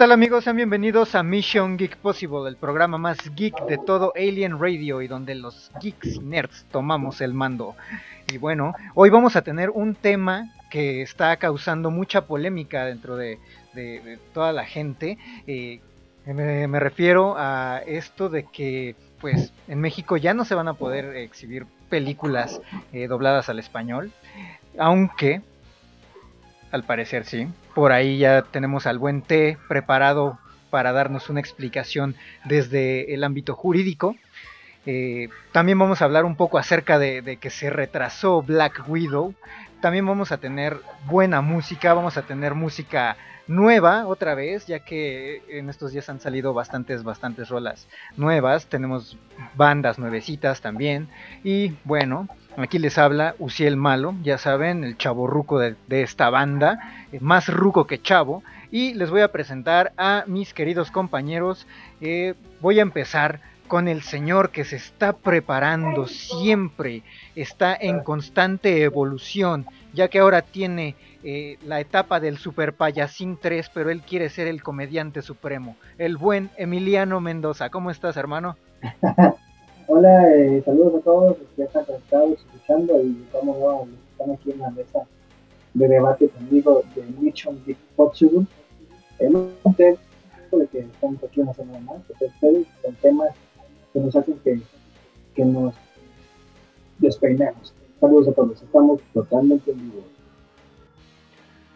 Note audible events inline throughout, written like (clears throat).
Tal amigos? Sean bienvenidos a Mission Geek Possible, el programa más geek de todo Alien Radio y donde los geeks nerds tomamos el mando. Y bueno, hoy vamos a tener un tema que está causando mucha polémica dentro de, toda la gente. Eh, me, refiero a esto de que pues en México ya no se van a poder exhibir películas eh, dobladas al español, aunque al parecer sí. Por ahí ya tenemos al buen T preparado para darnos una explicación desde el ámbito jurídico. Eh, también vamos a hablar un poco acerca de, que se retrasó Black Widow. También vamos a tener buena música, vamos a tener música nueva otra vez, ya que en estos días han salido bastantes, bastantes rolas nuevas. Tenemos bandas nuevecitas también. Y bueno, Aquí les habla Uciel Malo, ya saben, el chavo ruco de, esta banda, eh, más ruco que chavo. Y les voy a presentar a mis queridos compañeros. Eh, voy a empezar con el señor que se está preparando siempre, está en constante evolución, ya que ahora tiene eh, la etapa del Super Payasín 3, pero él quiere ser el comediante supremo, el buen Emiliano Mendoza. ¿Cómo estás, hermano? (laughs) Hola, eh, saludos a todos los que están conectados, escuchando y vamos están aquí en la mesa de debate conmigo de Mission Big Possible. En un tema de que estamos aquí una semana más, ustedes con temas que nos hacen que, que nos despeinemos. Saludos a todos, estamos totalmente en vivo.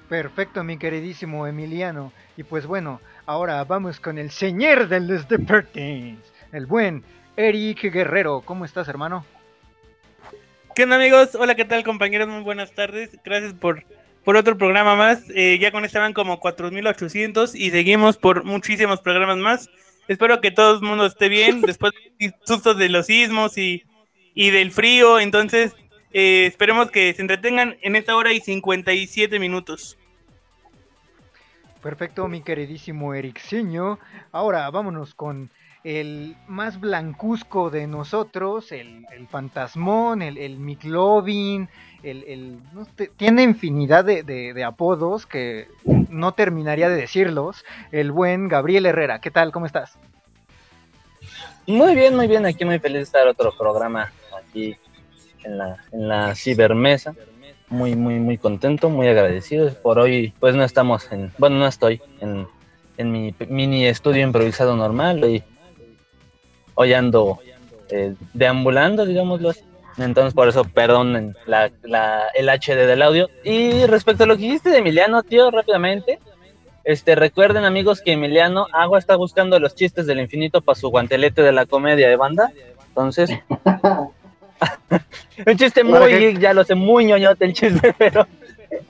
Perfecto, mi queridísimo Emiliano. Y pues bueno, ahora vamos con el señor de los deportes, el buen Eric Guerrero. ¿Cómo estás, hermano? ¿Qué onda, amigos? Hola, ¿qué tal, compañeros? Muy buenas tardes. Gracias por, por otro programa más. Eh, ya con este van como 4.800 y seguimos por muchísimos programas más. Espero que todo el mundo esté bien (laughs) después de sustos de los sismos y, del frío. Entonces, eh, esperemos que se entretengan en esta hora y 57 minutos. Perfecto, mi queridísimo Eric Siño. Ahora vámonos con el más blancuzco de nosotros, el, fantasmón, el, el Miclovin, el, tiene infinidad de, apodos que no terminaría de decirlos. El buen Gabriel Herrera, ¿qué tal? ¿Cómo estás? Muy bien, muy bien, aquí muy feliz de estar otro programa aquí en la, en la cibermesa. Muy, muy, muy contento, muy agradecido. Por hoy, pues no estamos en, bueno, no estoy en, en mi mini estudio improvisado normal. Y hoy ando eh, deambulando, digámoslo así. Entonces, por eso, perdón la, el HD del audio. Y respecto a lo que dijiste de Emiliano, tío, rápidamente. Este, recuerden, amigos, que Emiliano Agua está buscando los chistes del infinito para su guantelete de la comedia de banda. Entonces, (laughs) un chiste muy ya lo sé, muy ñoñote el chiste, (laughs) pero.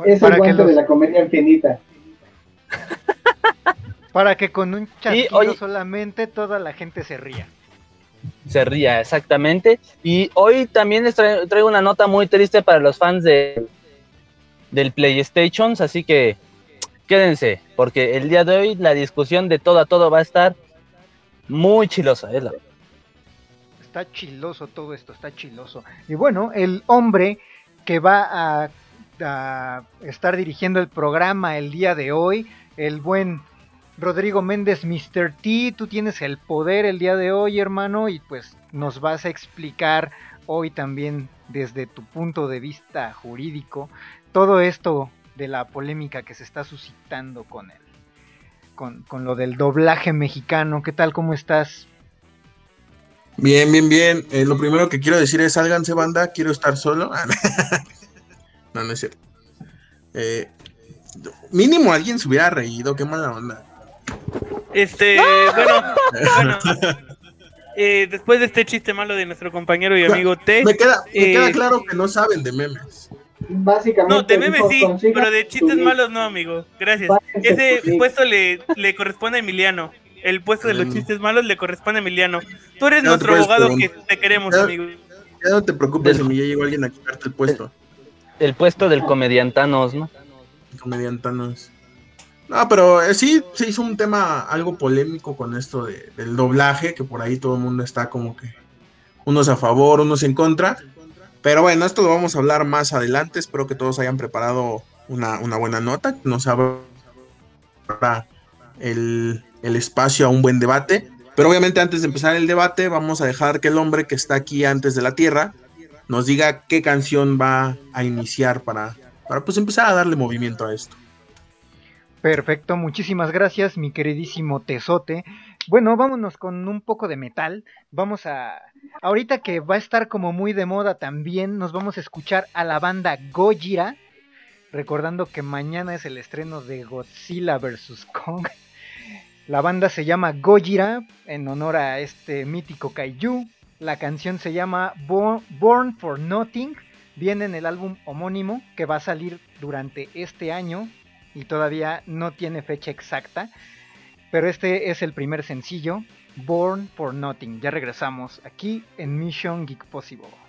Es el guante de la comedia infinita. (laughs) Para que con un chasquido solamente toda la gente se ría se ría, exactamente. Y hoy también les traigo, una nota muy triste para los fans de, del PlayStation, así que quédense, porque el día de hoy la discusión de todo a todo va a estar muy chilosa. Está chiloso todo esto, está chiloso. Y bueno, el hombre que va a, a estar dirigiendo el programa el día de hoy, el buen Rodrigo Méndez, Mr. T, tú tienes el poder el día de hoy, hermano, y pues nos vas a explicar hoy también desde tu punto de vista jurídico todo esto de la polémica que se está suscitando con él. Con, con, lo del doblaje mexicano. ¿Qué tal? ¿Cómo estás? Bien, bien, bien. Eh, lo primero que quiero decir es, sálganse banda, quiero estar solo. (laughs) no, no es cierto. Eh, mínimo alguien se hubiera reído, qué mala onda. Este, bueno, bueno. Eh, después de este chiste malo de nuestro compañero y amigo T. Me queda, me queda claro que no saben de memes. Básicamente. No, de memes sí, pero de chistes malos no, amigo. Gracias. Ese puesto le, le corresponde a Emiliano. El puesto de los mm. chistes malos le corresponde a Emiliano. Tú eres nuestro abogado que te queremos, amigo. Ya no te preocupes, del... ya llegó alguien a quitarte el puesto. El, puesto del comediantanos, ¿no? Comediantanos. No, pero eh, sí se hizo un tema algo polémico con esto de, del doblaje, que por ahí todo el mundo está como que unos a favor, unos en contra. Pero bueno, esto lo vamos a hablar más adelante. Espero que todos hayan preparado una, buena nota, que nos abra el, el espacio a un buen debate. Pero obviamente antes de empezar el debate vamos a dejar que el hombre que está aquí antes de la Tierra nos diga qué canción va a iniciar para, para pues empezar a darle movimiento a esto. Perfecto, muchísimas gracias mi queridísimo Tesote. Bueno, vámonos con un poco de metal. Vamos a... Ahorita que va a estar como muy de moda también, nos vamos a escuchar a la banda Gojira. Recordando que mañana es el estreno de Godzilla vs. (laughs) Kong. La banda se llama Gojira en honor a este mítico kaiju. La canción se llama Born for Nothing. Viene en el álbum homónimo que va a salir durante este año y todavía no tiene fecha exacta. Pero este es el primer sencillo, Born for Nothing. Ya regresamos aquí en Mission Geek Possible.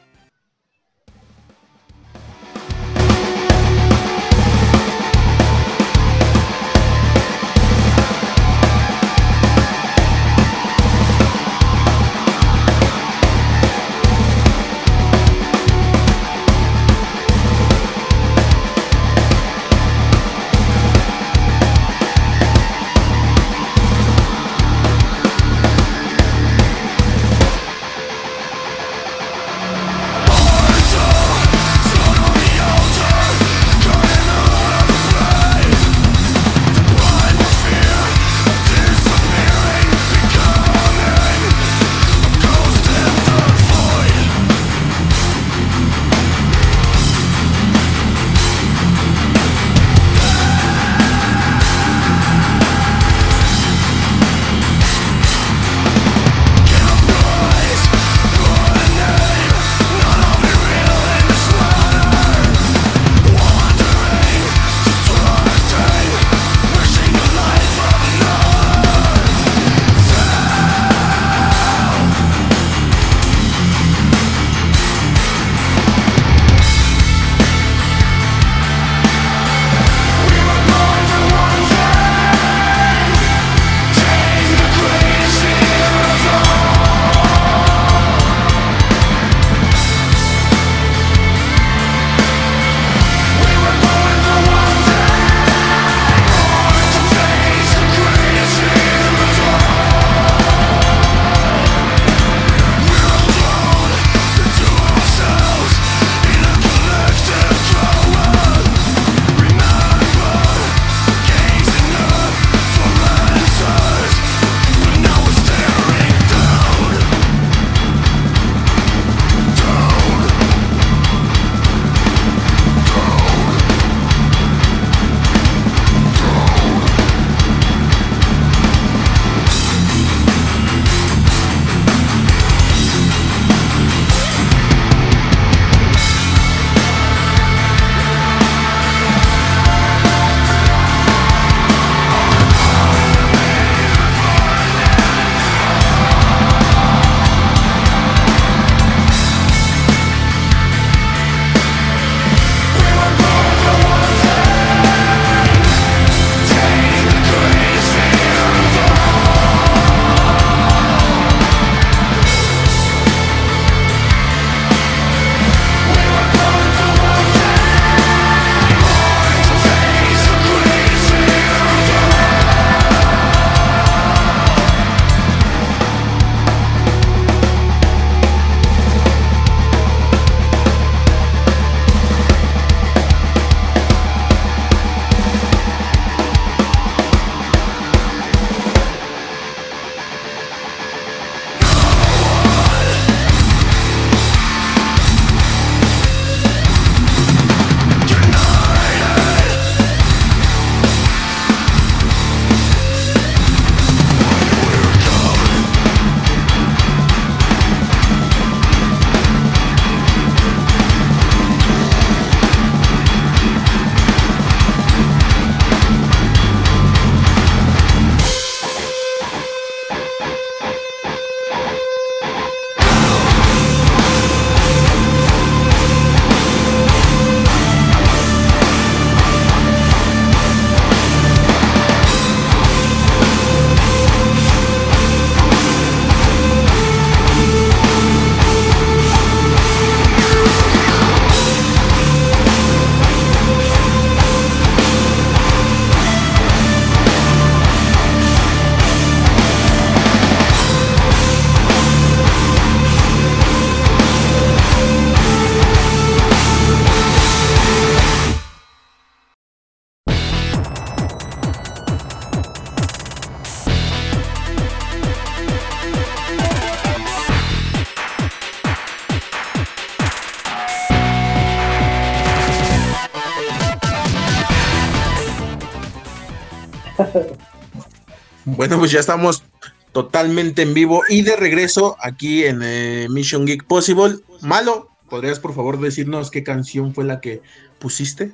Bueno, pues ya estamos totalmente en vivo y de regreso aquí en eh, Mission Geek Possible. Malo, ¿podrías por favor decirnos qué canción fue la que pusiste?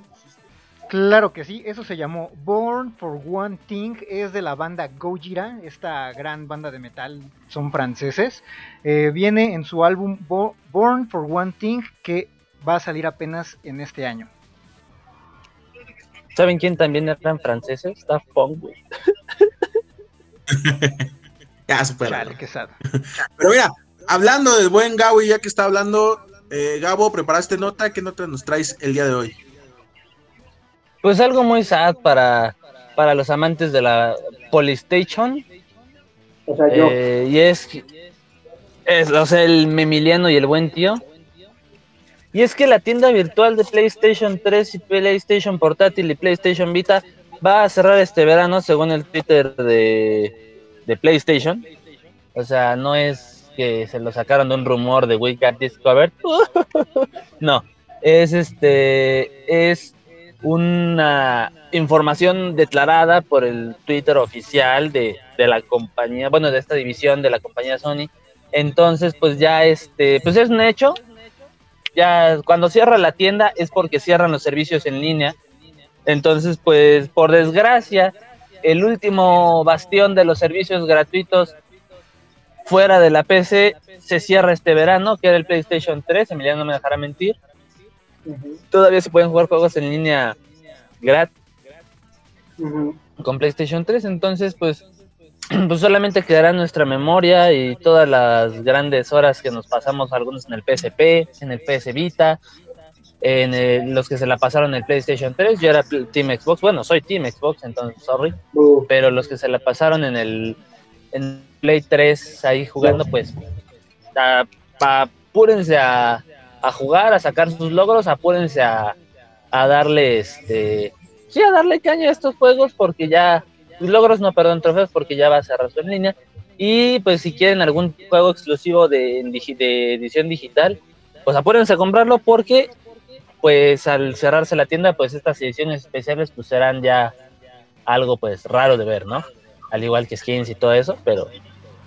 Claro que sí, eso se llamó Born for One Thing, es de la banda Gojira, esta gran banda de metal, son franceses. Eh, viene en su álbum Born for One Thing que va a salir apenas en este año. ¿Saben quién también eran franceses? Está Punk, (laughs) ya, supera. Pero mira, hablando del buen Gabo, y ya que está hablando, eh, Gabo, ¿preparaste nota? ¿Qué nota nos traes el día de hoy? Pues algo muy sad para, para los amantes de la Polystation. O sea, yo. Eh, y es, es, o sea, el Memiliano y el buen tío. Y es que la tienda virtual de PlayStation 3 y PlayStation Portátil y PlayStation Vita va a cerrar este verano, según el Twitter de, de PlayStation. O sea, no es que se lo sacaron de un rumor de We Got Discovered. (laughs) no, es este, es una información declarada por el Twitter oficial de, la compañía, bueno, de esta división de la compañía Sony. Entonces, pues ya este, pues es un hecho. Ya cuando cierra la tienda es porque cierran los servicios en línea. Entonces, pues por desgracia, el último bastión de los servicios gratuitos fuera de la PC se cierra este verano, que era el PlayStation 3, Emiliano no me dejará mentir. Todavía se pueden jugar juegos en línea gratis con PlayStation 3, entonces pues, (clears throat) pues solamente quedará nuestra memoria y todas las grandes horas que nos pasamos algunos en el PSP, en el PS Vita, en los que se la pasaron en el PlayStation 3, yo era Team Xbox, bueno, soy Team Xbox, entonces sorry, pero los que se la pasaron en el en Play 3 ahí jugando, pues apúrense a, a jugar, a sacar sus logros, apúrense a, a darle este sí a darle caña a estos juegos porque ya logros no perdón trofeos porque ya va a cerrar su en línea y pues si quieren algún juego exclusivo de, edición digital pues apúrense a comprarlo porque pues al cerrarse la tienda pues estas ediciones especiales pues serán ya algo pues raro de ver no al igual que skins y todo eso pero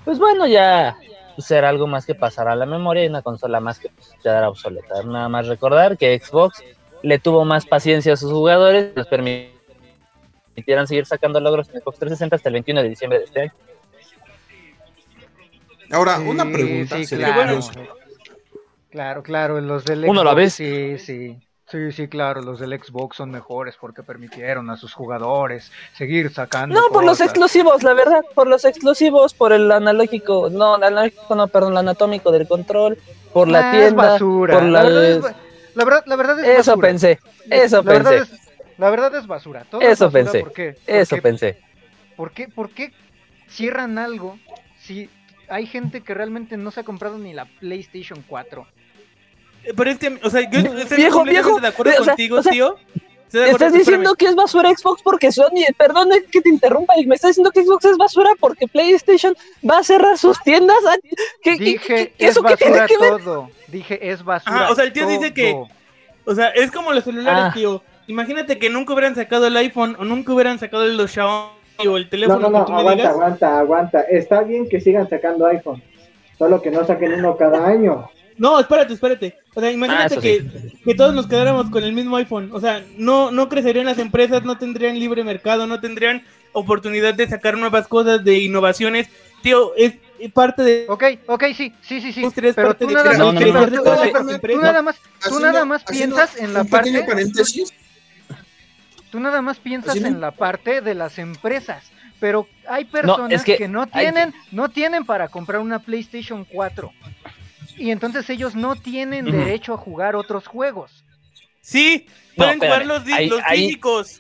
pues bueno ya será algo más que pasará a la memoria y una consola más que pues, quedará obsoleta. Nada más recordar que Xbox le tuvo más paciencia a sus jugadores, les permitieran seguir sacando logros en Xbox 360 hasta el 21 de diciembre de este año. Ahora, una pregunta. claro. claro, claro, los del Xbox, la vez. Sí, sí. Sí, sí, claro, los del Xbox son mejores porque permitieron a sus jugadores seguir sacando. No, por los exclusivos, la verdad, por los exclusivos, por el analógico, no, el analógico, no, perdón, el anatómico del control, por la ah, tienda, basura. por la... La verdad, la verdad, es Eso pensé, eso la pensé. Verdad es, la verdad es basura. Todo eso es basura, pensé. ¿por qué? Eso pensé. ¿por qué, ¿Por qué cierran algo si hay gente que realmente no se ha comprado ni la PlayStation 4? Pero es que, o sea, yo estoy viejo, completamente viejo, de acuerdo o sea, contigo, o sea, tío. Estás diciendo que es basura Xbox porque Sony, perdón que te interrumpa, me estás diciendo que Xbox es basura porque PlayStation va a cerrar sus tiendas. ¿Qué, Dije, qué, es ¿eso qué basura tiene que ver? todo. Dije, es basura. Ajá, o sea, el tío dice que, o sea, es como los celulares, Ah. tío. Imagínate que nunca hubieran sacado el iPhone o nunca hubieran sacado los Xiaomi o el No, teléfono no, no, que tú me aguanta, digas. aguanta, aguanta. Está bien que sigan sacando iPhone, solo que no saquen uno cada año. No, espérate, espérate. O sea, imagínate que, sí. que todos nos quedáramos con el mismo iPhone. O sea, no, no crecerían las empresas, no tendrían libre mercado, no tendrían oportunidad de sacar nuevas cosas, de innovaciones. Tío, es parte de... Ok, ok, sí, sí, sí, sí. Pero tú nada más, no, no, no, tú- no, no, no, nada más, piensas en la un pequeño parte, paréntesis. Tú nada más piensas en la parte de las empresas, pero hay personas es que que, no hay- tienen, no tienen para comprar una PlayStation 4 y entonces ellos no tienen derecho a jugar otros juegos. Sí, No, pueden jugar los, los ahí- físicos.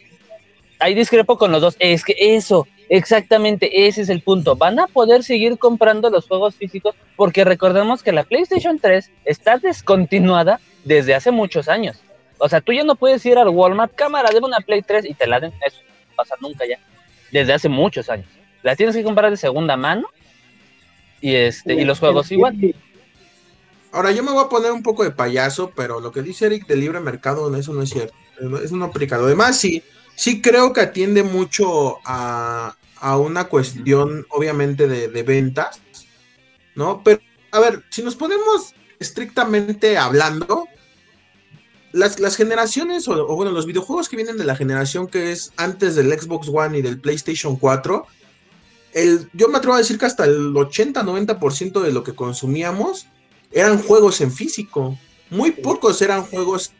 Ahí discrepo con los dos. Es que eso, exactamente, ese es el punto. Van a poder seguir comprando los juegos físicos porque recordemos que la PlayStation 3 está descontinuada desde hace muchos años. O sea, tú ya no puedes ir al Walmart, cámara, de una Play 3 y te la den. Eso no va a pasar nunca ya. Desde hace muchos años. La tienes que comprar de segunda mano. Y este, y los juegos igual. Ahora, yo me voy a poner un poco de payaso, pero lo que dice Eric de libre mercado, eso no es cierto. Eso no aplica. Además, si, sí creo que atiende mucho a, una cuestión, obviamente, de, de, ventas, ¿no? Pero, a ver, si nos ponemos estrictamente hablando, las, las generaciones, o, bueno, los videojuegos que vienen de la generación que es antes del Xbox One y del PlayStation 4, el, yo me atrevo a decir que hasta el 80-90% de lo que consumíamos eran juegos en físico. Muy pocos eran juegos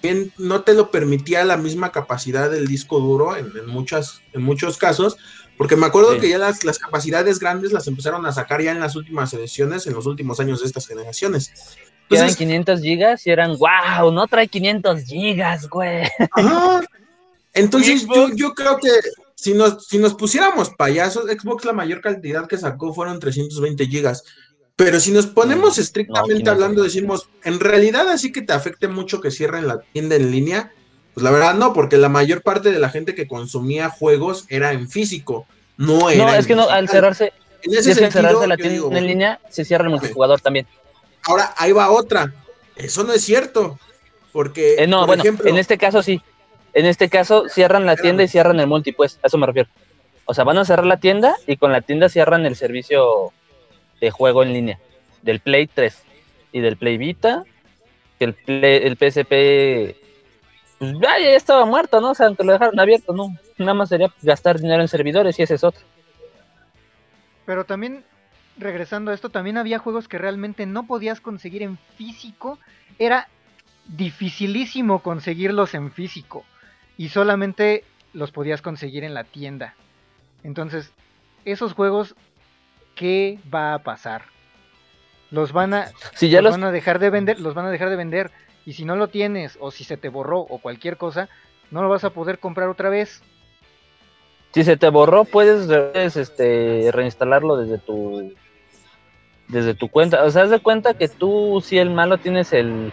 que no te lo permitía la misma capacidad del disco duro en, muchas, en muchos casos, porque me acuerdo que ya las, las, capacidades grandes las empezaron a sacar ya en las últimas ediciones, en los últimos años de estas generaciones eran 500 gigas y eran, wow, no trae 500 gigas, güey. Entonces yo, creo que si nos, si nos pusiéramos payasos, Xbox la mayor cantidad que sacó fueron 320 gigas. Pero si nos ponemos estrictamente hablando, decimos, en realidad así que te afecte mucho que cierren la tienda en línea, pues la verdad no, porque la mayor parte de la gente que consumía juegos era en físico, no era. No, es que no, al cerrarse, en ese cerrarse la tienda en línea, se cierra el multijugador también. Ahora, ahí va otra. Eso no es cierto. Porque, eh, no, bueno, en este caso sí. En este caso cierran la tienda y cierran el multi, pues, a eso me refiero. O sea, van a cerrar la tienda y con la tienda cierran el servicio de juego en línea del Play 3 y del Play Vita, que el, el PSP pues, ya, ya, estaba muerto, ¿no? O sea, aunque lo dejaron abierto, ¿no? Nada más sería gastar dinero en servidores y ese es otro. Pero también regresando a esto, también había juegos que realmente no podías conseguir en físico. Era dificilísimo conseguirlos en físico. Y solamente los podías conseguir en la tienda. Entonces, esos juegos, ¿qué va a pasar? Los van a, ya los van a dejar de vender, los van a dejar de vender. Y si no lo tienes, o si se te borró, o cualquier cosa, no lo vas a poder comprar otra vez. Si se te borró, puedes, este, reinstalarlo desde tu desde tu cuenta. O sea, haz de cuenta que tú, si el malo, tienes el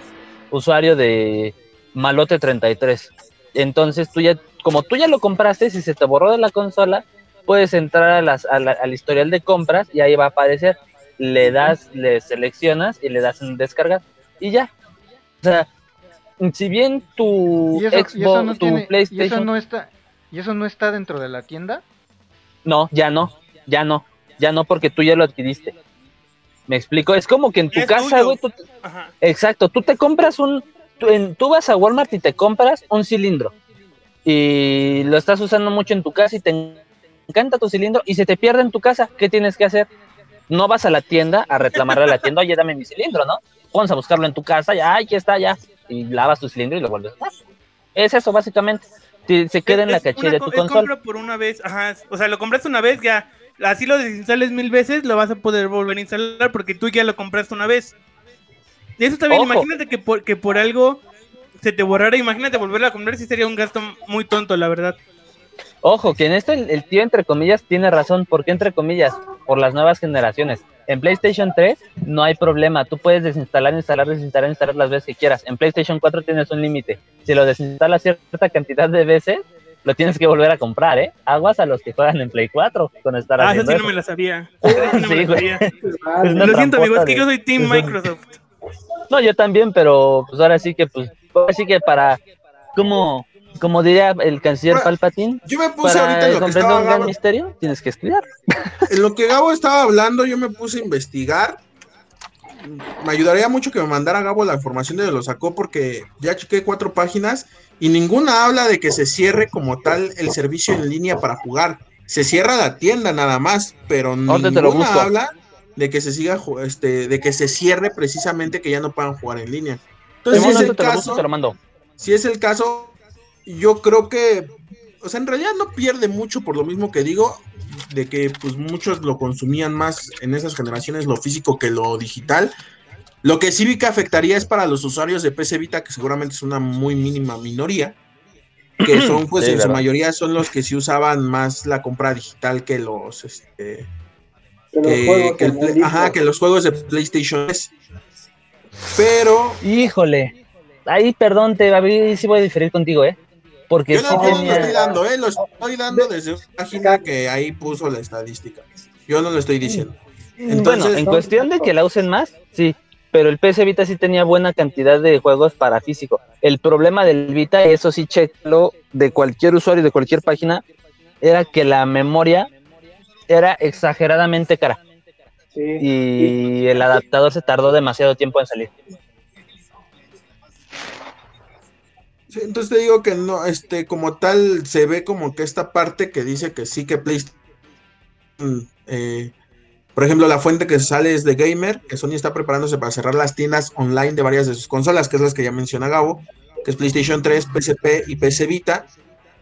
usuario de Malote33. Entonces, tú ya, como tú ya lo compraste, si se te borró de la consola, puedes entrar a las, al historial de compras y ahí va a aparecer. Le das, le seleccionas y le das en descargar y ya. O sea, si bien tu Xbox, tu PlayStation. ¿y eso, no está, ¿Y eso no está dentro de la tienda? No, ya no, ya no, ya no, porque tú ya lo adquiriste. Me explico, es como que en tu casa, güey, exacto, tú te compras un, tú, vas a Walmart y te compras un cilindro y lo estás usando mucho en tu casa y te encanta tu cilindro y se te pierde en tu casa, ¿qué tienes que hacer? No vas a la tienda a reclamarle a la tienda, oye, dame mi cilindro, ¿no? Pones a buscarlo en tu casa, ya, aquí está, ya, y lavas tu cilindro y lo vuelves a. Es eso, básicamente. Se queda en la caché de tu consola. por una vez, ajá, o sea, lo compraste una vez, ya así lo desinstales mil veces, lo vas a poder volver a instalar porque tú ya lo compraste una vez. Y eso también, imagínate que por, que por algo se te borrara, imagínate volverlo a comprar, si sería un gasto muy tonto, la verdad. Ojo, que en esto el, tío entre comillas tiene razón, ¿por qué entre comillas? Por las nuevas generaciones. En PlayStation 3 no hay problema, tú puedes desinstalar, instalar, desinstalar, instalar las veces que quieras. En PlayStation 4 tienes un límite. Si lo desinstalas cierta cantidad de veces, lo tienes que volver a comprar, ¿eh? Aguas a los que juegan en Play 4 con estar Ah, eso (laughs) sí no me la sabía. no me la sabía. Lo siento, amigo, es que yo soy Team Microsoft. No, yo también, pero pues ahora sí que, pues, ahora sí que para, como, como diría el canciller Palpatine, yo me puse ahorita en lo que estaba un gran misterio, tienes que estudiar. En lo que Gabo estaba hablando, yo me puse a investigar. Me ayudaría mucho que me mandara Gabo la información de donde lo sacó, porque ya chequé cuatro páginas y ninguna habla de que se cierre como tal el servicio en línea para jugar. Se cierra la tienda nada más, pero ninguna habla de que se siga este, de que se cierre precisamente que ya no puedan jugar en línea. Entonces, si es el caso, si es el caso, yo creo que, o sea, en realidad no pierde mucho por lo mismo que digo, de que pues muchos lo consumían más en esas generaciones lo físico que lo digital. Lo que sí vi que afectaría es para los usuarios de PC Vita, que seguramente es una muy mínima minoría, que (clears throat) son, pues, en su mayoría son los que sí usaban más la compra digital que los, este, que, ajá, que los juegos de PlayStation Pero. Híjole. Ahí, perdón, te voy a diferir contigo, ¿eh? Porque yo no, lo estoy dando, ¿eh? Lo estoy dando desde una página que ahí puso la estadística. Yo no lo estoy diciendo. bueno, en cuestión de que la usen más, sí. pero el PS Vita sí tenía buena cantidad de juegos para físico. El problema del Vita, eso sí checklo de cualquier usuario de cualquier página, era que la memoria era exageradamente cara. y el adaptador se tardó demasiado tiempo en salir. Entonces te digo que no, este, como tal, se ve como que esta parte que dice que sí que PlayStation, eh, por ejemplo, la fuente que sale es de Gamer, que Sony está preparándose para cerrar las tiendas online de varias de sus consolas, que es las que ya menciona Gabo, que es PlayStation 3, PSP y PC Vita.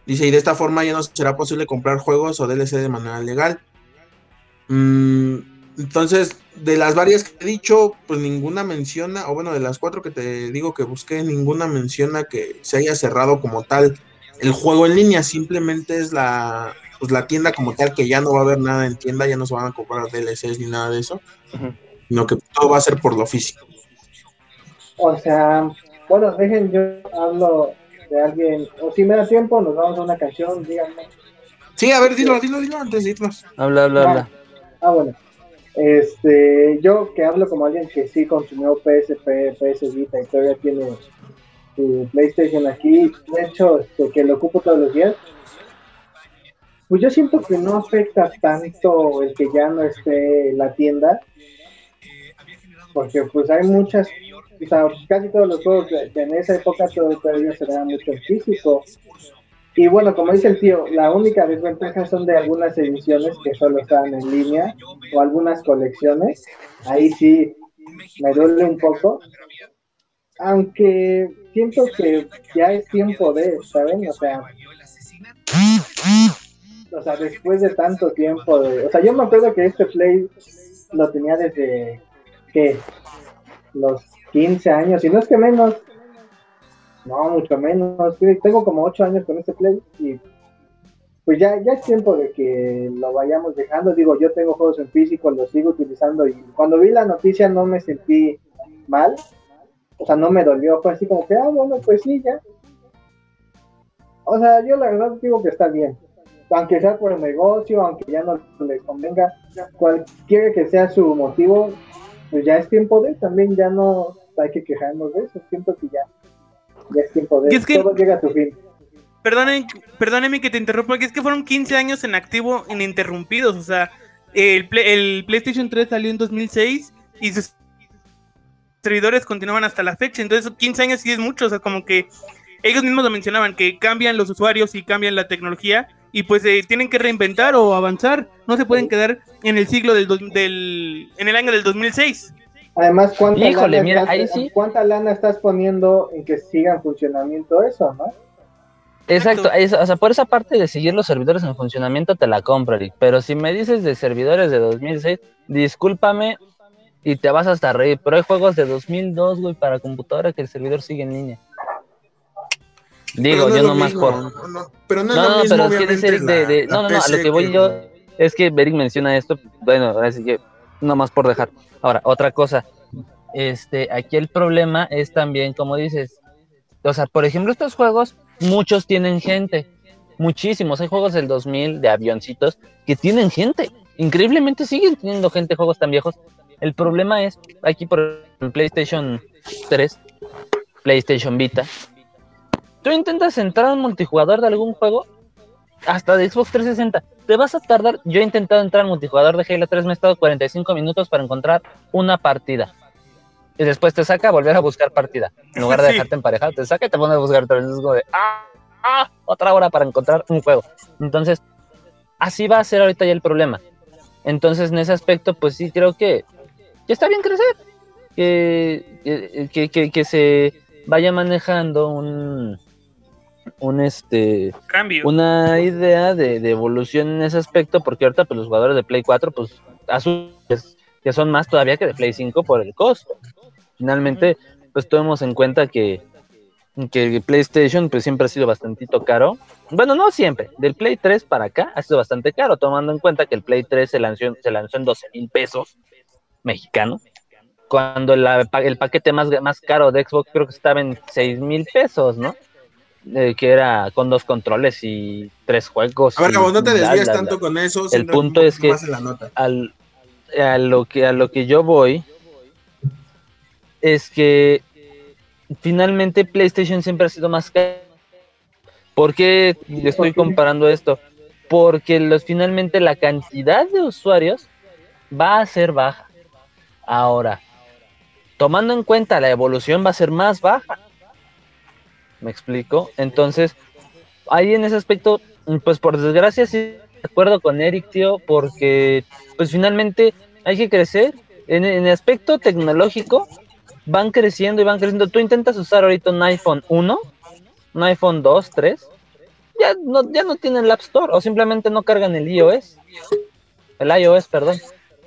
Dice, y de esta forma ya no será posible comprar juegos o DLC de manera legal. Mm, entonces, de las varias que he dicho, pues ninguna menciona, o bueno, de las cuatro que te digo que busqué, ninguna menciona que se haya cerrado como tal el juego en línea, simplemente es la, pues la tienda como tal, que ya no va a haber nada en tienda, ya no se van a comprar DLCs ni nada de eso, sino que todo va a ser por lo físico. O sea, bueno, dejen, yo hablo de alguien, o si me da tiempo, nos vamos a una canción, díganme. Sí, a ver, dilo, dilo, dilo antes de irnos. Habla, habla, habla. Ah, bueno. Este, yo que hablo como alguien que sí consumió PSP, PS Vita y todavía tiene su PlayStation aquí, de hecho, este, que lo ocupo todos los días, pues yo siento que no afecta tanto el que ya no esté la tienda, porque pues hay muchas, o sea, casi todos los juegos de, en esa época todavía se vean mucho físico, y bueno, como dice el tío, la única desventaja son de algunas ediciones que solo están en línea o algunas colecciones. Ahí sí me duele un poco. Aunque siento que ya es tiempo de, ¿saben? O sea, o sea, después de tanto tiempo de... O sea, yo me acuerdo que este Play lo tenía desde, ¿qué? Los 15 años, y no es que menos, no, mucho menos. Tengo como ocho años con este Play y pues ya, ya es tiempo de que lo vayamos dejando. Digo, yo tengo juegos en físico, los sigo utilizando y cuando vi la noticia no me sentí mal. O sea, no me dolió. Fue así como que, ah, bueno, pues sí, ya. O sea, yo la verdad digo que está bien. Aunque sea por el negocio, aunque ya no le convenga, cualquiera que sea su motivo, pues ya es tiempo de, también ya no hay que quejarnos de eso. Siento que ya ya es tiempo de todo llega a su fin. Perdóneme, que te interrumpa, que es que fueron 15 años en activo ininterrumpidos, o sea, el, el PlayStation 3 salió en 2006 y sus servidores continuaban hasta la fecha, entonces 15 años sí es mucho, o sea, como que ellos mismos lo mencionaban, que cambian los usuarios y cambian la tecnología y pues eh, tienen que reinventar o avanzar, no se pueden quedar en el siglo del, del en el año del 2006. Además, ¿cuánta, lana estás, ¿cuánta lana estás poniendo en que siga en funcionamiento eso, no? Exacto, o sea, por esa parte de seguir los servidores en funcionamiento te la compro, Eric. Pero si me dices de servidores de 2006, discúlpame y te vas hasta reír. Pero hay juegos de 2002, güey, para computadora que el servidor sigue en línea. Digo, yo nomás por. No, pero no es lo mismo, pero es Eric de, No, no, no, a lo que voy yo es que Eric menciona esto. Bueno, así que nomás por dejar. Ahora, otra cosa, este, aquí el problema es también, como dices, o sea, por ejemplo, estos juegos, muchos tienen gente, muchísimos, hay juegos del 2000 de avioncitos que tienen gente, increíblemente siguen teniendo gente, juegos tan viejos. El problema es, aquí por PlayStation 3, PlayStation Vita, tú intentas entrar a un multijugador de algún juego, hasta de Xbox 360, te vas a tardar. Yo he intentado entrar al multijugador de Halo 3, me he estado 45 minutos para encontrar una partida. Y después te saca a volver a buscar partida. En lugar de (laughs) dejarte emparejado, te saca y te pone a buscar otra vez. de, ¡ah! ¡ah! Otra hora para encontrar un juego. Entonces, así va a ser ahorita ya el problema. Entonces, en ese aspecto, pues sí creo que, que está bien crecer. Que, que, que, que se vaya manejando un, un este cambio. una idea de, evolución en ese aspecto porque ahorita pues los jugadores de Play 4 pues que son más todavía que de Play 5 por el costo. Finalmente pues tomemos en cuenta que que PlayStation pues siempre ha sido bastante caro. Bueno no siempre. Del Play 3 para acá ha sido bastante caro tomando en cuenta que el Play 3 se lanzó se lanzó en 12 mil pesos mexicanos cuando el paquete más, más caro de Xbox creo que estaba en 6 mil pesos, ¿no? Eh, que era con dos controles y tres juegos. A ver, no te desvías tanto con eso. El punto es que al, a lo que a lo que yo voy es que finalmente PlayStation siempre ha sido más caro. ¿Por qué estoy comparando esto? Porque los, finalmente la cantidad de usuarios va a ser baja. Ahora, tomando en cuenta la evolución va a ser más baja. ¿Me explico? Entonces, ahí en ese aspecto, pues por desgracia sí de acuerdo con Eric, tío, porque pues finalmente hay que crecer. En, en el aspecto tecnológico, van creciendo y van creciendo. Tú intentas usar ahorita un iPhone 1, un iPhone 2, 3, ya no, ya no tienen el App Store o simplemente no cargan el iOS. El iOS, perdón.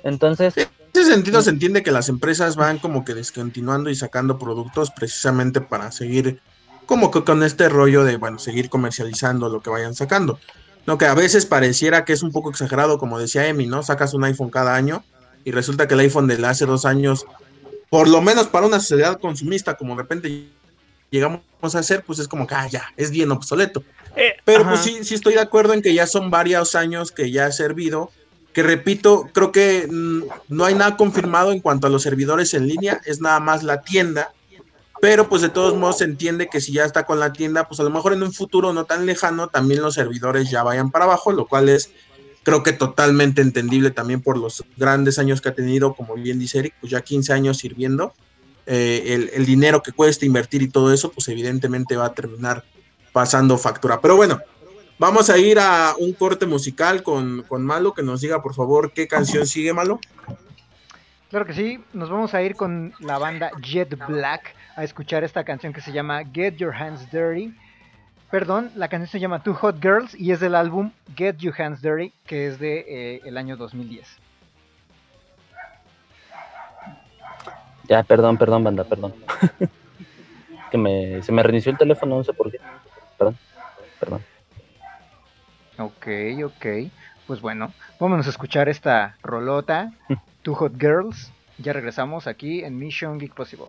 Entonces... En ese sentido se entiende que las empresas van como que descontinuando y sacando productos precisamente para seguir como que con este rollo de, bueno, seguir comercializando lo que vayan sacando. Lo que a veces pareciera que es un poco exagerado, como decía Emi, ¿no? Sacas un iPhone cada año y resulta que el iPhone de hace dos años por lo menos para una sociedad consumista, como de repente llegamos a hacer, pues es como que, ah, ya, es bien obsoleto. Eh, Pero pues sí, sí estoy de acuerdo en que ya son varios años que ya ha servido, que repito, creo que mm, no hay nada confirmado en cuanto a los servidores en línea, es nada más la tienda, pero pues de todos modos se entiende que si ya está con la tienda, pues a lo mejor en un futuro no tan lejano también los servidores ya vayan para abajo, lo cual es creo que totalmente entendible también por los grandes años que ha tenido, como bien dice Eric, pues ya 15 años sirviendo. Eh, el, dinero que cuesta invertir y todo eso, pues evidentemente va a terminar pasando factura. Pero bueno, vamos a ir a un corte musical con, con Malo, que nos diga por favor qué canción sigue Malo. Claro que sí, nos vamos a ir con la banda Jet Black a escuchar esta canción que se llama Get Your Hands Dirty Perdón, la canción se llama Two Hot Girls y es del álbum Get Your Hands Dirty, que es de eh, el año 2010. Ya, perdón, perdón, banda, perdón. (laughs) que me, se me reinició el teléfono, no sé por qué. Perdón, perdón. Ok, ok. Pues bueno, vámonos a escuchar esta rolota, (laughs) Two Hot Girls. Ya regresamos aquí en Mission Geek Possible.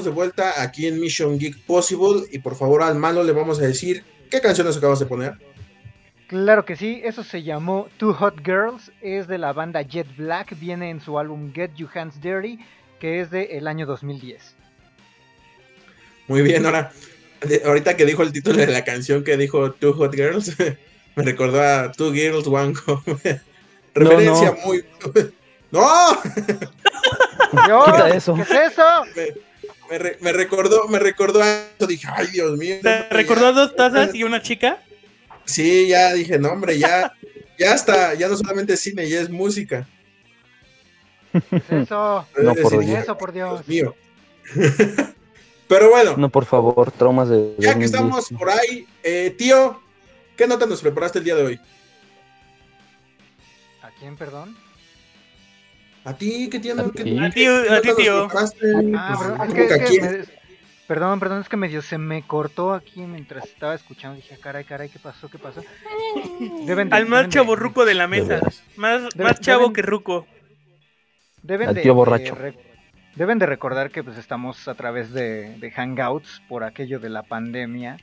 estamos de vuelta aquí en Mission Geek Possible y por favor al malo le vamos a decir qué canciones acabas de poner. Claro que sí, eso se llamó Two Hot Girls, es de la banda Jet Black, viene en su álbum Get You Hands Dirty, que es del año 2010. Muy bien, ahora, ahorita que dijo el título de la canción que dijo Two Hot Girls, (laughs) me recordó a Two Girls, One. (laughs) Referencia muy... (laughs) ¡No! Quita eso. ¿Qué es eso? Me, recordó, me recordó a eso, dije, ay Dios mío. ¿Te recordó dos tazas y una chica? Sí, ya dije, no, hombre, ya, ya está, ya no solamente es cine, ya es música. ¿Qué es eso? No, por Dios. Eso, por Dios. mío. (laughs) Pero bueno. No, por favor, traumas de. Ya que estamos por ahí, eh, tío, ¿qué nota nos preparaste el día de hoy? ¿A quién, perdón? A ti, ¿qué tiene? A ti, a ti, tío. Ah, es perdón, perdón, es que medio se me cortó aquí mientras estaba escuchando. Dije, caray, caray, ¿qué pasó? ¿Qué pasó? (laughs) Deben Al más chavo ruco de la mesa. Más, más chavo que ruco. Deben de, borracho. deben de recordar que pues estamos a través de, de Hangouts por aquello de la pandemia.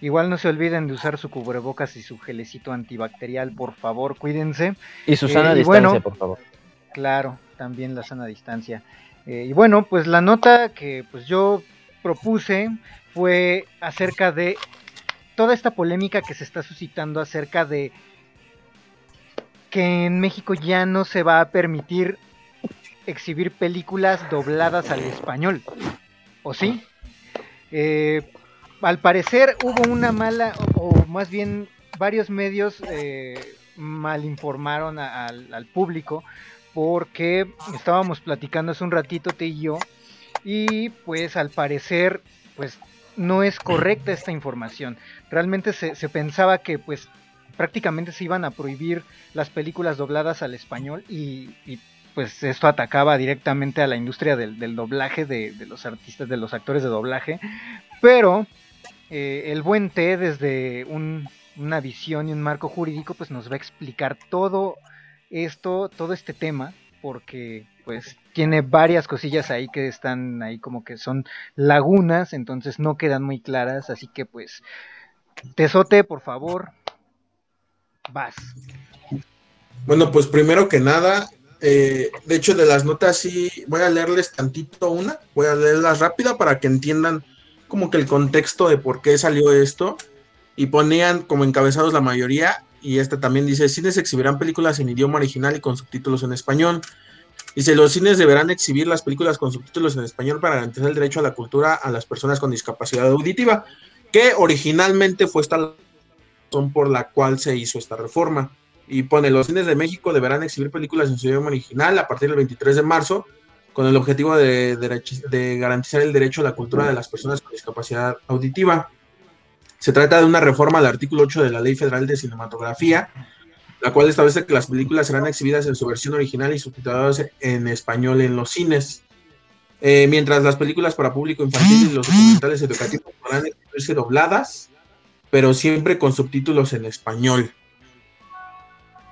Igual no se olviden de usar su cubrebocas y su gelecito antibacterial, por favor, cuídense. Y su sana eh, distancia, por favor. Claro, también la sana distancia. Eh, y bueno, pues la nota que pues yo propuse fue acerca de toda esta polémica que se está suscitando acerca de que en México ya no se va a permitir exhibir películas dobladas al español. ¿O sí? Eh, al parecer hubo una mala, o, más bien varios medios eh, mal informaron al público porque estábamos platicando hace un ratito te y yo y pues al parecer pues no es correcta esta información. Realmente se, pensaba que pues prácticamente se iban a prohibir las películas dobladas al español y, pues esto atacaba directamente a la industria del, doblaje de, los artistas, de los actores de doblaje. Pero eh, el buen T desde una visión y un marco jurídico pues nos va a explicar todo esto, todo este tema, porque pues tiene varias cosillas ahí que están ahí como que son lagunas, entonces no quedan muy claras, así que pues Tesote, por favor, vas. Bueno, pues primero que nada, eh, de hecho de las notas sí voy a leerles tantito una, voy a leerlas rápida para que entiendan como que el contexto de por qué salió esto y ponían como encabezados la mayoría y este también dice, cines exhibirán películas en idioma original y con subtítulos en español. Dice, los cines deberán exhibir las películas con subtítulos en español para garantizar el derecho a la cultura a las personas con discapacidad auditiva, que originalmente fue esta razón por la cual se hizo esta reforma. Y pone, los cines de México deberán exhibir películas en su idioma original a partir del 23 de marzo con el objetivo de, de, garantizar el derecho a la cultura de las personas con discapacidad auditiva. Se trata de una reforma al artículo 8 de la Ley Federal de Cinematografía, la cual establece que las películas serán exhibidas en su versión original y subtituladas en español en los cines. Eh, mientras las películas para público infantil y los documentales educativos podrán exhibirse dobladas, pero siempre con subtítulos en español.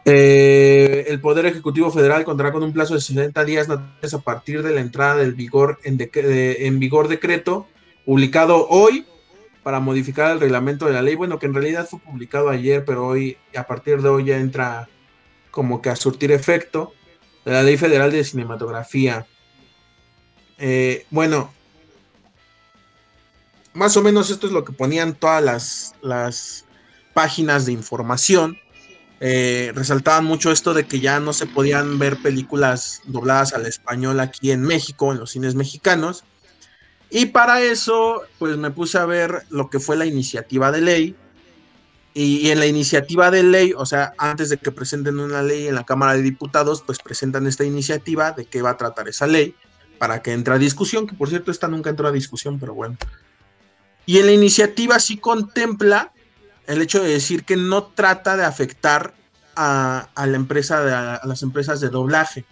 Eh, el Poder Ejecutivo Federal contará con un plazo de 60 días a partir de la entrada del vigor en, en, vigor decreto publicado hoy para modificar el reglamento de la ley. Bueno, que en realidad fue publicado ayer, pero hoy, a partir de hoy ya entra como que a surtir efecto de la Ley Federal de Cinematografía. Eh, bueno, más o menos esto es lo que ponían todas las, las páginas de información eh, resaltaban mucho esto de que ya no se podían ver películas dobladas al español aquí en México, en los cines mexicanos. Y para eso, pues me puse a ver lo que fue la iniciativa de ley. Y, en la iniciativa de ley, o sea, antes de que presenten una ley en la Cámara de Diputados, pues presentan esta iniciativa de qué va a tratar esa ley para que entre a discusión, que por cierto esta nunca entró a discusión, pero bueno. Y en la iniciativa sí contempla el hecho de decir que no trata de afectar a, la empresa, a las empresas de doblaje.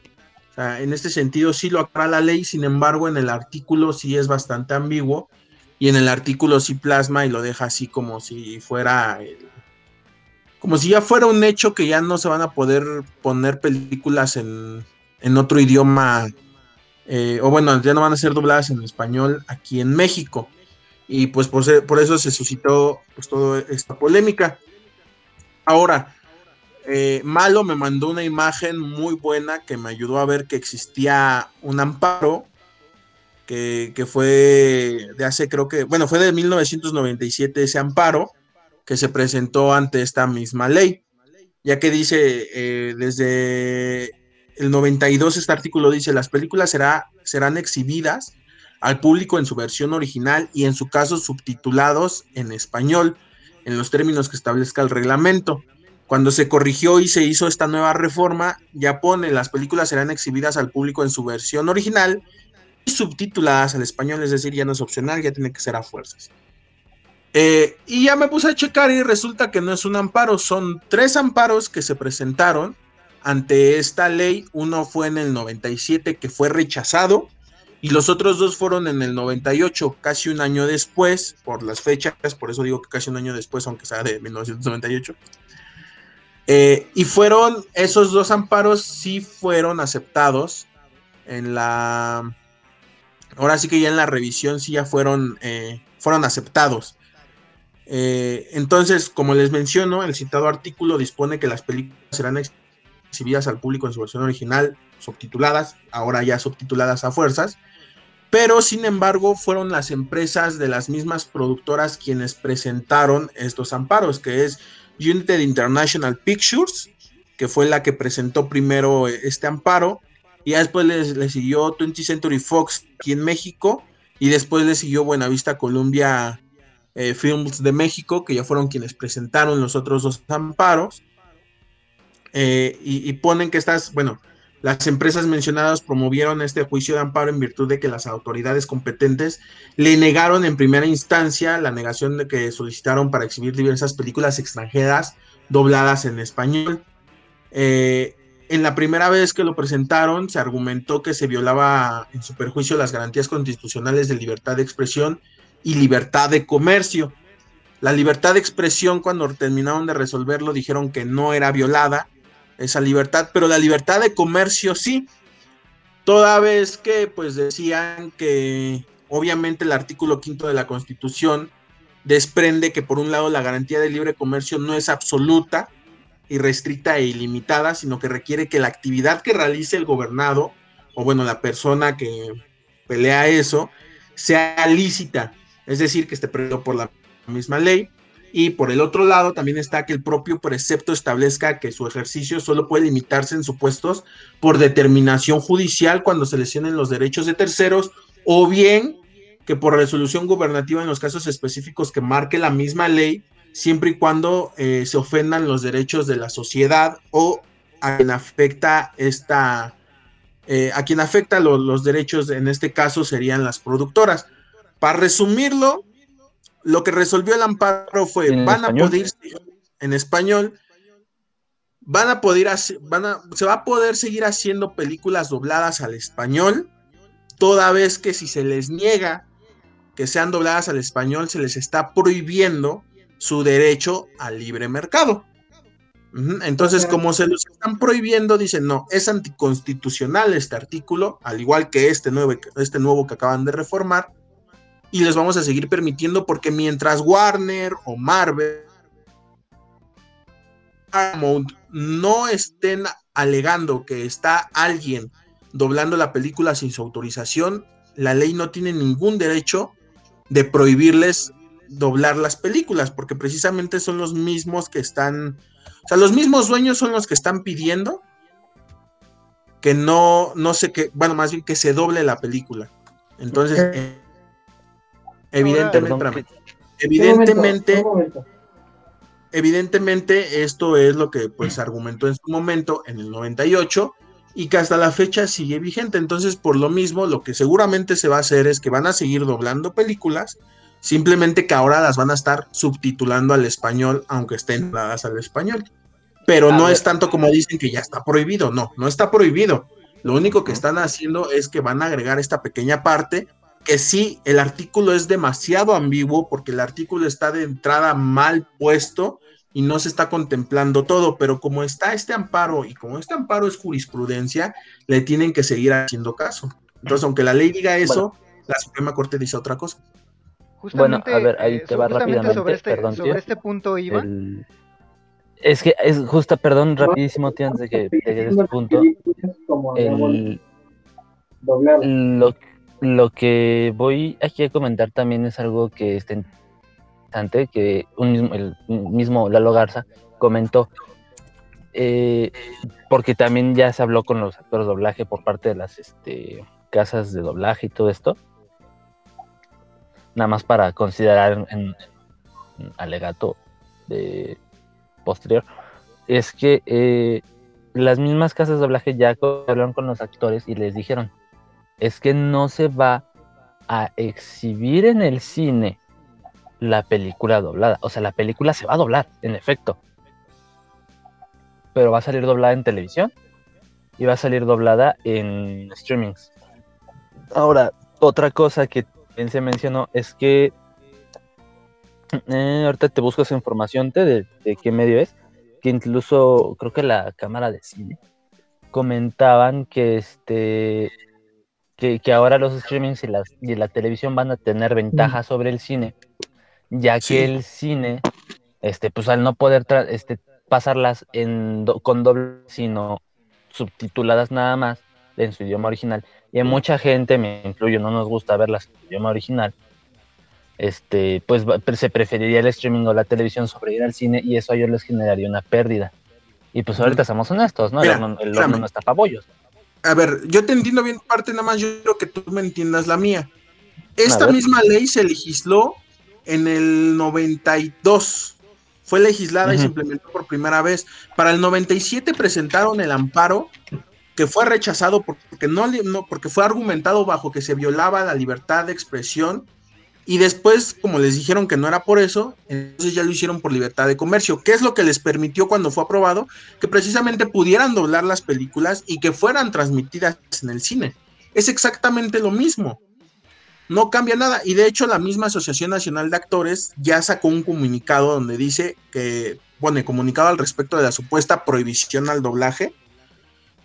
Sea, en este sentido sí lo aclara la ley, sin embargo en el artículo sí es bastante ambiguo y en el artículo sí plasma y lo deja así como si fuera como si ya fuera un hecho que ya no se van a poder poner películas en, en otro idioma eh, o bueno, ya no van a ser dobladas en español aquí en México. Y pues por, por eso se suscitó pues toda esta polémica. Ahora, eh, Malo me mandó una imagen muy buena que me ayudó a ver que existía un amparo que, fue de hace, creo que, bueno, fue de 1997 ese amparo que se presentó ante esta misma ley, ya que dice eh, desde el 92 este artículo dice las películas será, serán exhibidas al público en su versión original y en su caso subtitulados en español en los términos que establezca el reglamento. Cuando se corrigió y se hizo esta nueva reforma, ya pone las películas serán exhibidas al público en su versión original y subtituladas al español, es decir, ya no es opcional, ya tiene que ser a fuerzas. Eh, y ya me puse a checar y resulta que no es un amparo, son tres amparos que se presentaron ante esta ley. Uno fue en el 97 que fue rechazado y los otros dos fueron en el 98, casi un año después, por las fechas, por eso digo que casi un año después, aunque sea de 1998. Eh, y fueron, esos dos amparos sí fueron aceptados en la, ahora sí que ya en la revisión sí ya fueron, eh, fueron aceptados. Eh, entonces, como les menciono, el citado artículo dispone que las películas serán exhibidas al público en su versión original, subtituladas, ahora ya subtituladas a fuerzas, pero sin embargo fueron las empresas de las mismas productoras quienes presentaron estos amparos, que es United International Pictures, que fue la que presentó primero eh, este amparo, y después le, siguió 20th Century Fox aquí en México, y después le siguió Buenavista Columbia eh, Films de México, que ya fueron quienes presentaron los otros dos amparos, eh, y, y, ponen que estas, bueno, las empresas mencionadas promovieron este juicio de amparo en virtud de que las autoridades competentes le negaron en primera instancia la negación de que solicitaron para exhibir diversas películas extranjeras dobladas en español. Eh, en la primera vez que lo presentaron se argumentó que se violaba en su perjuicio las garantías constitucionales de libertad de expresión y libertad de comercio. La libertad de expresión cuando terminaron de resolverlo dijeron que no era violada esa libertad, pero la libertad de comercio sí, toda vez que pues decían que obviamente el artículo quinto de la Constitución desprende que por un lado la garantía de libre comercio no es absoluta y restricta e ilimitada, sino que requiere que la actividad que realice el gobernado, o bueno, la persona que pelea eso, sea lícita, es decir, que esté previsto por la misma ley, y por el otro lado también está que el propio precepto establezca que su ejercicio solo puede limitarse en supuestos por determinación judicial cuando se lesionen los derechos de terceros o bien que por resolución gubernativa en los casos específicos que marque la misma ley, siempre y cuando eh, se ofendan los derechos de la sociedad o a quien afecta esta, eh, a quien afecta los derechos, en este caso serían las productoras. Para resumirlo, lo que resolvió el amparo fue, van a poder, en español, van a poder, van a, se va a poder seguir haciendo películas dobladas al español, toda vez que si se les niega que sean dobladas al español, se les está prohibiendo su derecho al libre mercado. Entonces, como se los están prohibiendo, dicen, no, es anticonstitucional este artículo, al igual que este nuevo, este nuevo que acaban de reformar, y les vamos a seguir permitiendo porque mientras Warner o Marvel no estén alegando que está alguien doblando la película sin su autorización, la ley no tiene ningún derecho de prohibirles doblar las películas, porque precisamente son los mismos que están, o sea, los mismos dueños son los que están pidiendo que no, no sé qué, bueno, más bien que se doble la película. Entonces, Evidentemente, evidentemente, evidentemente esto es lo que pues argumentó en su momento en el 98 y que hasta la fecha sigue vigente. Entonces, por lo mismo, lo que seguramente se va a hacer es que van a seguir doblando películas, simplemente que ahora las van a estar subtitulando al español, aunque estén dadas al español. Pero no es tanto como dicen que ya está prohibido, no, no está prohibido. Lo único que están haciendo es que van a agregar esta pequeña parte que sí, el artículo es demasiado ambiguo porque el artículo está de entrada mal puesto y no se está contemplando todo, pero como está este amparo y como este amparo es jurisprudencia, le tienen que seguir haciendo caso. Entonces, aunque la ley diga eso, la Suprema Corte dice otra cosa. bueno, a ver, ahí eh, te va rápidamente, sobre este, perdón, sobre este punto iba. Es que es justo, perdón, rapidísimo, tío, antes de que llegue a este punto. El... Lo, lo que voy aquí a comentar también es algo que está interesante, que un mismo, el mismo Lalo Garza comentó, eh, porque también ya se habló con los actores de doblaje por parte de las este, casas de doblaje y todo esto. Nada más para considerar en, alegato de posterior, es que eh, las mismas casas de doblaje ya hablaron con los actores y les dijeron, es que no se va a exhibir en el cine la película doblada. O sea, la película se va a doblar, en efecto. Pero va a salir doblada en televisión y va a salir doblada en streamings. Ahora, otra cosa que también se mencionó es que eh, ahorita te busco esa información de, de qué medio es, que incluso creo que la cámara de cine comentaban que este que, ahora los streamings y, las, y la televisión van a tener ventaja sobre el cine, ya que el cine, este, pues al no poder este, pasarlas en con doble, sino subtituladas nada más en su idioma original, y a mucha gente, me incluyo, no nos gusta verlas en su idioma original, este, pues se preferiría el streaming o la televisión sobre ir al cine y eso a ellos les generaría una pérdida. Y pues ahorita somos honestos, ¿no? el, horno, no está para bollos a ver, yo te entiendo bien parte, nada más yo quiero que tú me entiendas la mía. Esta misma ley se legisló en el 92. Fue legislada y se implementó por primera vez. Para el 97 presentaron el amparo que fue rechazado porque, no, no, porque fue argumentado bajo que se violaba la libertad de expresión y después, como les dijeron que no era por eso, entonces ya lo hicieron por libertad de comercio. ¿Qué es lo que les permitió cuando fue aprobado? Que precisamente pudieran doblar las películas y que fueran transmitidas en el cine. Es exactamente lo mismo. No cambia nada. Y de hecho, la misma Asociación Nacional de Actores ya sacó un comunicado donde dice que, pone comunicado al respecto de la supuesta prohibición al doblaje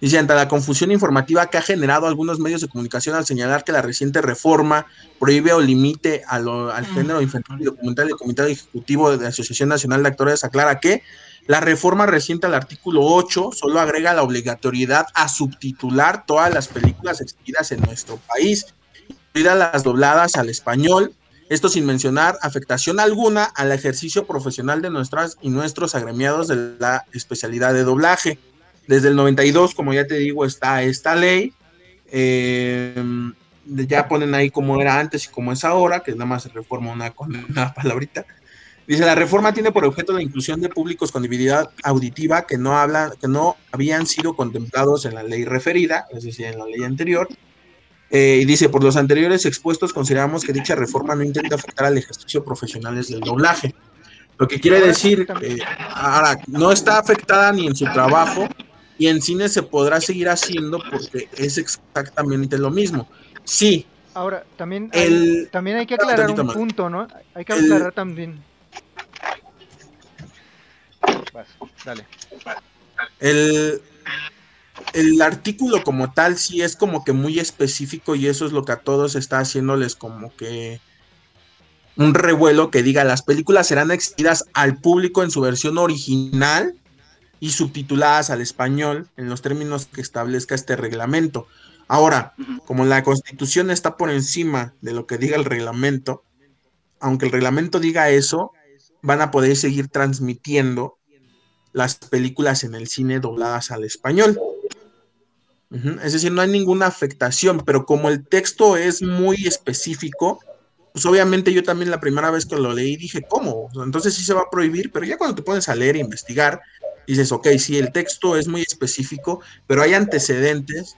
Dice, ante la confusión informativa que ha generado algunos medios de comunicación al señalar que la reciente reforma prohíbe o limite al género infantil y documental del Comité Ejecutivo de la Asociación Nacional de Actores, aclara que la reforma reciente al artículo 8 solo agrega la obligatoriedad a subtitular todas las películas exhibidas en nuestro país, incluidas las dobladas al español, esto sin mencionar afectación alguna al ejercicio profesional de nuestras y nuestros agremiados de la especialidad de doblaje. Desde el 92, como ya te digo, está esta ley. Eh, ya ponen ahí como era antes y como es ahora, que nada más se reforma una, con (laughs) una palabrita. Dice, la reforma tiene por objeto la inclusión de públicos con debilidad auditiva que no, hablan, que no habían sido contemplados en la ley referida, es decir, en la ley anterior. Eh, y dice, por los anteriores expuestos, consideramos que dicha reforma no intenta afectar al ejercicio profesionales del doblaje. Lo que quiere decir, que ahora, no está afectada ni en su trabajo, y en cine se podrá seguir haciendo porque es exactamente lo mismo. Sí. Ahora, también hay, también hay que aclarar un punto, ¿no? Hay que aclarar también. dale. El, el artículo como tal sí es como que muy específico y eso es lo que a todos está haciéndoles como que un revuelo que diga las películas serán exhibidas al público en su versión original y subtituladas al español en los términos que establezca este reglamento. Ahora, como la constitución está por encima de lo que diga el reglamento, aunque el reglamento diga eso, van a poder seguir transmitiendo las películas en el cine dobladas al español. Es decir, no hay ninguna afectación, pero como el texto es muy específico, pues obviamente yo también la primera vez que lo leí dije, ¿cómo? Entonces sí se va a prohibir, pero ya cuando te pones a leer e investigar, dices, ok, sí, el texto es muy específico, pero hay antecedentes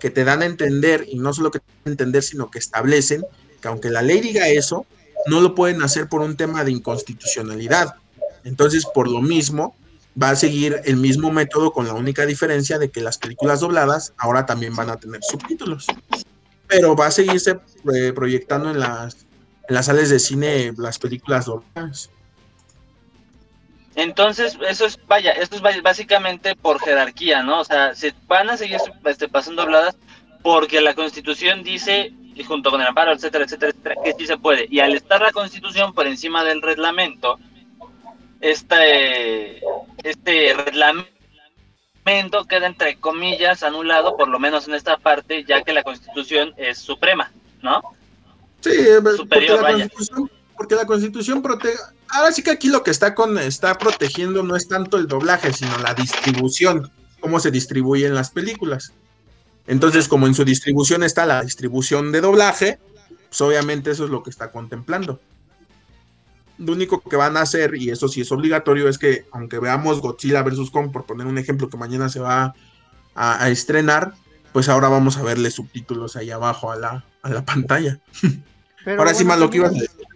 que te dan a entender, y no solo que te dan a entender, sino que establecen que aunque la ley diga eso, no lo pueden hacer por un tema de inconstitucionalidad. Entonces, por lo mismo, va a seguir el mismo método con la única diferencia de que las películas dobladas ahora también van a tener subtítulos. Pero va a seguirse eh, proyectando en las, en las salas de cine las películas dobladas. Entonces, eso es, vaya, esto es básicamente por jerarquía, ¿no? O sea, se van a seguir este, pasando habladas, porque la Constitución dice, y junto con el amparo, etcétera, etcétera, etcétera, que sí se puede. Y al estar la Constitución por encima del reglamento, este, este reglamento queda entre comillas anulado, por lo menos en esta parte, ya que la Constitución es suprema, ¿no? Sí, Superior, porque, la Constitución, porque la Constitución protege. Ahora sí que aquí lo que está con está protegiendo no es tanto el doblaje, sino la distribución, cómo se distribuyen las películas. Entonces, como en su distribución está la distribución de doblaje, pues obviamente eso es lo que está contemplando lo único que van a hacer, y eso sí es obligatorio, es que aunque veamos Godzilla vs. Kong, por poner un ejemplo que mañana se va a, estrenar, pues ahora vamos a verle subtítulos ahí abajo a la, a la pantalla. (laughs) ahora sí más lo que ibas a decir.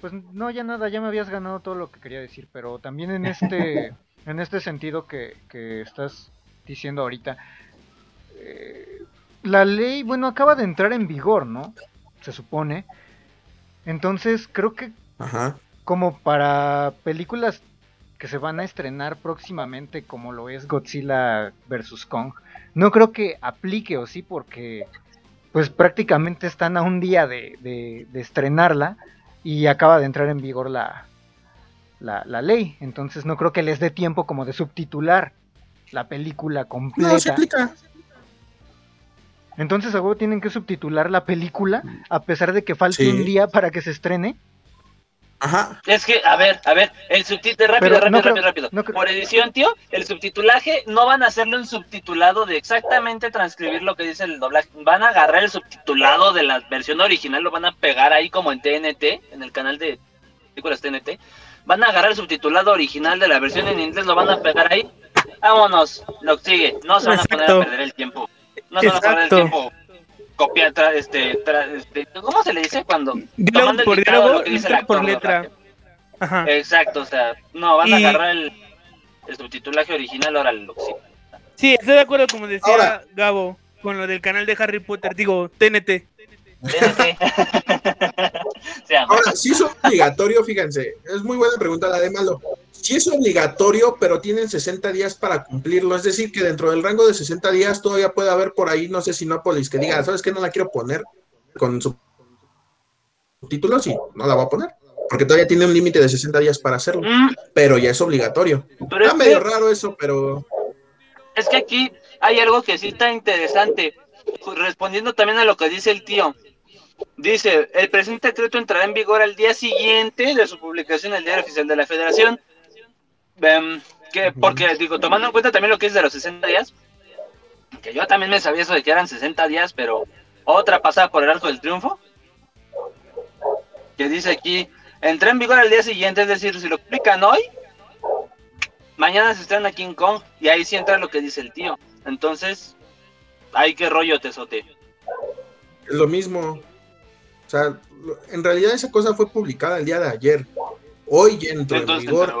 Pues no, ya nada, ya me habías ganado todo lo que quería decir, pero también en este, (laughs) en este sentido que, estás diciendo ahorita, eh, la ley, bueno, acaba de entrar en vigor, ¿no? Se supone. Entonces, creo que Ajá como para películas que se van a estrenar próximamente, como lo es Godzilla vs. Kong, no creo que aplique o sí, porque pues prácticamente están a un día de, estrenarla y acaba de entrar en vigor la, la, ley. Entonces no creo que les dé tiempo como de subtitular la película completa. No, se aplica. Entonces, ¿a tienen que subtitular la película a pesar de que falte un día para que se estrene? Ajá. Es que, a ver, a ver, el subtítulo, rápido, rápido, rápido, rápido. Por edición, tío, el subtitulaje no van a hacerlo en subtitulado de exactamente transcribir lo que dice el doblaje. Van a agarrar el subtitulado de la versión original, lo van a pegar ahí como en TNT, en el canal de películas TNT. Van a agarrar el subtitulado original de la versión en inglés, lo van a pegar ahí. Vámonos, lo sigue. No se van a poner a perder el tiempo. No se van a perder el tiempo copia, este, este, ¿cómo se le dice cuando? Diálogo por diálogo, letra por letra. Ajá. Exacto, o sea, no, van a agarrar el, el subtitulaje original, ahora lo sí. Sí, estoy de acuerdo, como decía Gabo, con lo del canal de Harry Potter, digo, TNT. (laughs) Ahora, si es obligatorio, fíjense, es muy buena pregunta la de Malo sí es obligatorio, pero tienen 60 días para cumplirlo. Es decir, que dentro del rango de 60 días todavía puede haber por ahí, no sé, Sinópolis, que diga, ¿sabes qué? No la quiero poner con subtítulos y no la va a poner. Porque todavía tiene un límite de 60 días para hacerlo. Mm. Pero ya es obligatorio. está medio raro eso, pero. Es que aquí hay algo que sí está interesante. Respondiendo también a lo que dice el tío. Dice, el presente decreto entrará en vigor al día siguiente de su publicación en el Diario Oficial de la Federación. Em, que, porque, digo, tomando en cuenta también lo que es de los 60 días, que yo también me sabía eso de que eran 60 días, pero otra pasada por el arco del triunfo, que dice aquí, entré en vigor al día siguiente, es decir, si lo explican hoy, mañana se estrena King Kong, y ahí sí entra lo que dice el tío. Entonces, hay que rollo tesote. Es lo mismo. O sea, en realidad esa cosa fue publicada el día de ayer. Hoy ya entró en vigor.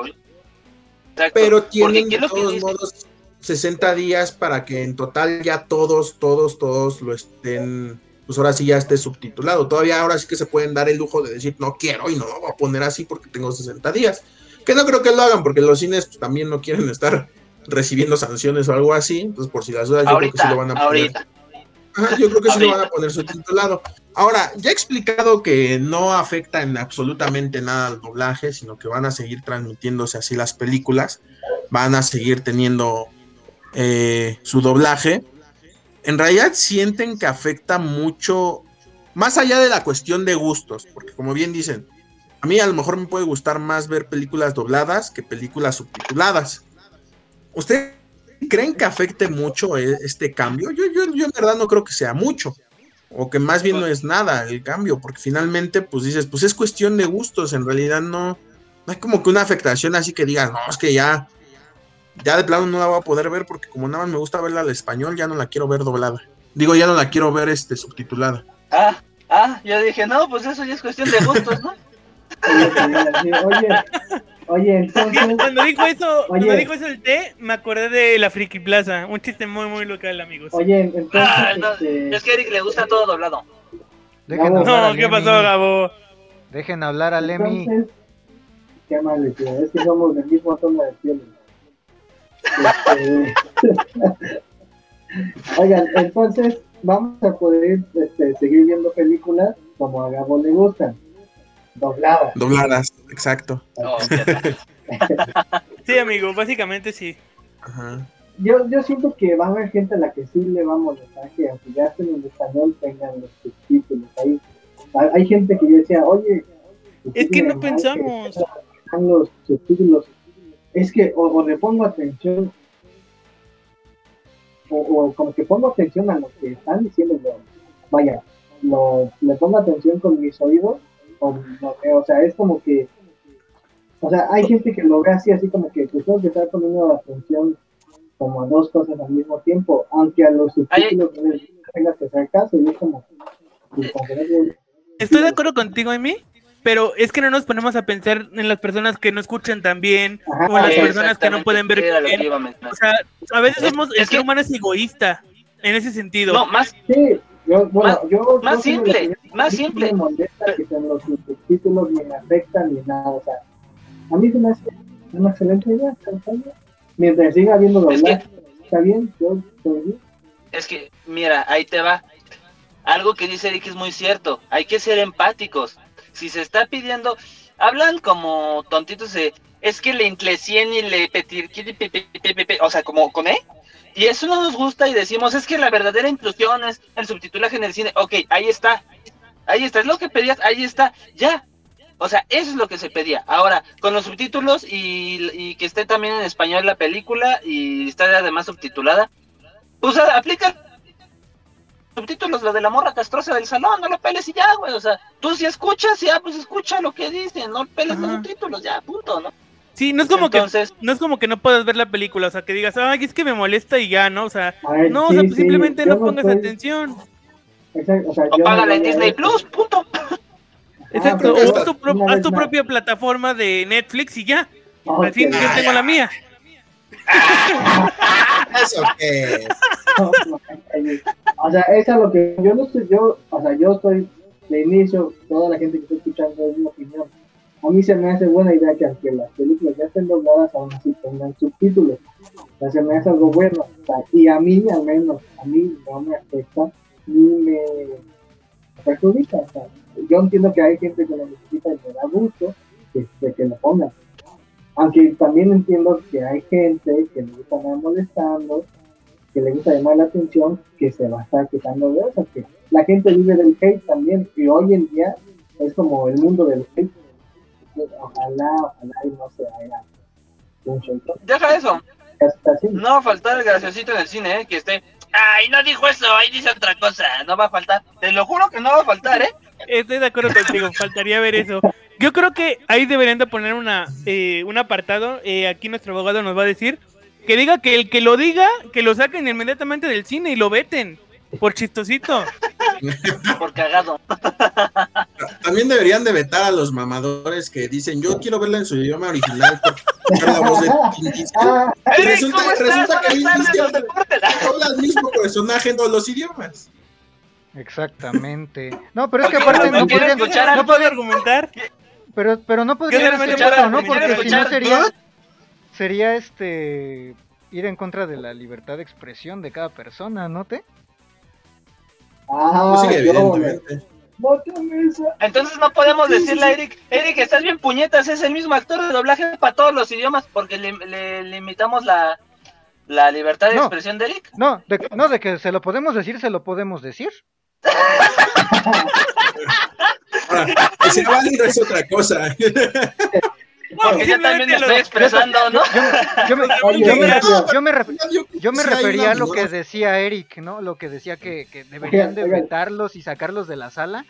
Pero tienen de todos modos 60 días para que en total ya todos, todos, todos lo estén, pues ahora sí ya esté subtitulado. Todavía ahora sí que se pueden dar el lujo de decir no quiero y no lo voy a poner así porque tengo 60 días. Que no creo que lo hagan porque los cines pues, también no quieren (laughs) estar recibiendo sanciones o algo así. Entonces por si las dudas yo creo que sí lo van a poner. Ahorita. yo creo que sí lo van a poner subtitulado. Ahora, ya he explicado que no afecta en absolutamente nada al doblaje, sino que van a seguir transmitiéndose así las películas, van a seguir teniendo eh, su doblaje. En realidad sienten que afecta mucho, más allá de la cuestión de gustos, porque como bien dicen, a mí a lo mejor me puede gustar más ver películas dobladas que películas subtituladas. ¿Ustedes creen que afecte mucho e, este cambio? Yo, yo, yo en verdad no creo que sea mucho o que más bien no es nada el cambio, porque finalmente pues dices, pues es cuestión de gustos, en realidad no, no hay como que una afectación así que digas, no, es que ya, ya de plano no la voy a poder ver porque como nada más me gusta verla al español, ya no la quiero ver doblada. Digo, ya no la quiero ver este subtitulada. Ah, ah, yo dije, no, pues eso ya es cuestión de gustos, ¿no? Oye, Oye, entonces. Cuando dijo eso, cuando dijo eso el té, me acordé de la Friki Plaza. Un chiste muy, muy local, amigos. Oye, entonces. Ah, este, Es que a Eric le gusta todo doblado. no, ¿qué pasó, Gabo? Dejen hablar a Lemmy. qué amable, tío. Es que somos del mismo tono de piel. Este, (laughs) Oigan, entonces vamos a poder este, seguir viendo películas como a Gabo le gustan. Dobladas. Dobladas, exacto. Oh. (laughs) Sí, amigo, básicamente sí. Ajá. Yo, yo siento que va a haber gente a la que sí le va a molestar que aunque ya estén en español tengan los subtítulos ahí. Hay, hay gente que decía, oye, Es que no pensamos. están los subtítulos. Es que o, o le pongo atención o, o como que pongo atención a lo que están diciendo. vaya, lo, le pongo atención con mis oídos o, no sé, o sea, es como que o sea, hay gente que lo ve así, así como que pues tengo que estar poniendo atención como a dos cosas al mismo tiempo, aunque a los subtítulos tengas que hacer caso, y es como, pues, Estoy de acuerdo contigo, Amy, pero es que no nos ponemos a pensar en las personas que no escuchan tan bien Ajá, o en las personas que no pueden ver bien. a. O sea, a veces Es- somos, es el ser que- humano es egoísta en ese sentido. No, más, Sí, yo, bueno, Más- yo... más yo simple, más no simple. me molesta que sean los subtítulos, ni me afectan, ni nada, o sea, a mí se me hace una excelente idea, está bien. Mientras siga habiendo Es que- está bien, yo estoy bien. es que, mira, ahí te va. Algo que dice Eric es muy cierto. Hay que ser empáticos. Si se está pidiendo, hablan como tontitos de, es que le inclecien y le petir, pi, pi, pi, pi, pi, pi", o sea, como con E. Y eso no nos gusta y decimos, es que la verdadera inclusión es el subtitulaje en el cine. Ok, ahí está. Ahí está, es lo que pedías, ahí está, ya. O sea, eso es lo que se pedía. Ahora, con los subtítulos y, y que esté también en español la película y está además subtitulada, pues aplica subtítulos, lo de la morra castrosa del salón, no lo peles y ya, güey. O sea, tú si escuchas, ya, pues escucha lo que dicen, no peles los subtítulos, ya, punto, ¿no? Sí, no es como Entonces, que no es como que no puedas ver la película, o sea, que digas, "Ay, es que me molesta y ya, ¿no?" O sea, ver, no, o sea, pues sí, simplemente no pongas estoy- atención. exacto, o sea, o págala en Disney Plus, punto. Exacto, pero o haz tu, pro- haz tu propia plataforma de Netflix y ya. Al fin, yo tengo la mía. (laughs) ¿Eso qué es? (laughs) o sea, eso es lo que yo no estoy, yo, o sea, yo estoy de inicio, toda la gente que está escuchando es mi opinión. A mí se me hace buena idea que aunque las películas ya estén dobladas, aún así tengan subtítulos. O se me hace algo bueno. Y a mí, al menos, a mí no me afecta ni me perjudica. O yo entiendo que hay gente que lo necesita y me da gusto de que lo pongan. Aunque también entiendo que hay gente que le gusta andar molestando, que le gusta llamar la atención, que se va a estar quejando de eso. Que la gente vive del hate también, y hoy en día es como el mundo del hate. Ojalá, ojalá y no se haga un show. Deja eso. No va a faltar el graciosito en el cine, ¿eh? Que esté, ay, no dijo eso, ahí dice otra cosa. No va a faltar. Te lo juro que no va a faltar, ¿eh? Estoy de acuerdo contigo, (laughs) faltaría ver eso. Yo creo que ahí deberían de poner una eh, un apartado, eh, aquí nuestro abogado nos va a decir, que diga que el que lo diga, que lo saquen inmediatamente del cine y lo veten, por chistosito. Por cagado. También deberían de vetar a los mamadores que dicen, yo quiero verla en su idioma original la voz de Vin Diesel". Ah, Y Eric, resulta, que habla el mismo personaje en todos los idiomas. Exactamente. No, pero es que aparte no podrían, escuchar no puedo argumentar. pero, pero no podrían hacer ¿no? Porque si no sería, sería este ir en contra de la libertad de expresión de cada persona, ¿no te? Ah, Pues sí, yo, evidentemente. Entonces no podemos decirle a Eric, Eric, estás bien puñetas, es el mismo actor de doblaje para todos los idiomas, porque le, le limitamos la, la libertad de No. expresión de Eric. No, de, que- no, de que se lo podemos decir, se lo podemos decir. (laughs) Ahora, que sea válido es otra cosa. (laughs) Porque yo también me estoy expresando, ¿no? Yo me, Oye, yo me, oye, yo me ref- yo me Sí, hay refería a lo que decía Eric, ¿no? Lo que decía que, que deberían de vetarlos y sacarlos de la sala.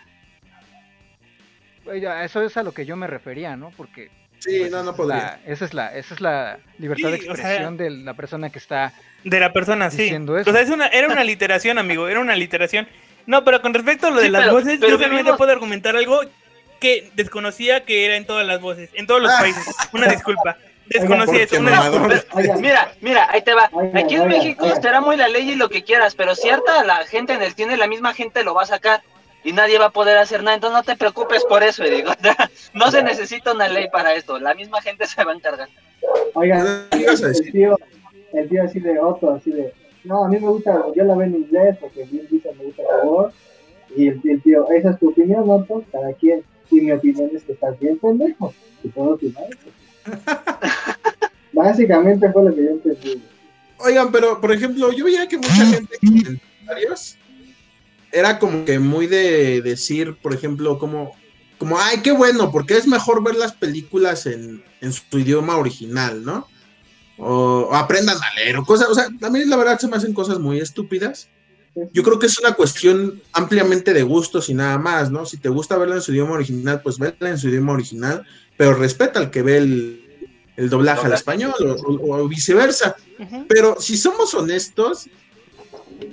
Eso es a lo que yo me refería, ¿no? Porque Sí, pues, no, no esa es podría. la- esa es la, esa es la libertad de Sí, o sea- expresión de la persona que está. De la persona, sí. Diciendo eso. O sea, es una, era una literación, amigo, era una literación. No, pero con respecto a lo de Sí, las pero- voces, pero yo vivimos- puedo argumentar algo que desconocía que era en todas las voces, en todos los Ah. países. Una disculpa. Desconocía eso, una disculpa. Mira, mira, ahí te va. Aquí en México será muy la ley y lo que quieras, pero cierta la gente en el cine, la misma gente lo va a sacar y nadie va a poder hacer nada. Entonces no te preocupes por eso, digo. (laughs) No se necesita una ley para esto. La misma gente se va a encargar. Oigan, ¿Qué ibas a el tío, el tío así de Otto, así de, no, a mí me gusta, yo la veo en inglés porque bien dice me gusta la voz. Y el, el, tío, esa es tu opinión, ¿no? Cada quien. Y mi opinión es que estás bien pendejo. Y puedo opinar (laughs) Básicamente fue lo que yo entendí. Oigan, pero por ejemplo, yo veía que mucha gente en comentarios era como que muy de decir, por ejemplo, como, como ay, qué bueno, porque es mejor ver las películas en, en su idioma original, ¿no? O, aprendan a leer, o cosas, o sea, también la verdad se me hacen cosas muy estúpidas. Yo creo que es una cuestión ampliamente de gustos y nada más, ¿no? Si te gusta verla en su idioma original, pues verla en su idioma original, pero respeta al que ve el, el doblaje al español o, viceversa. Pero si somos honestos,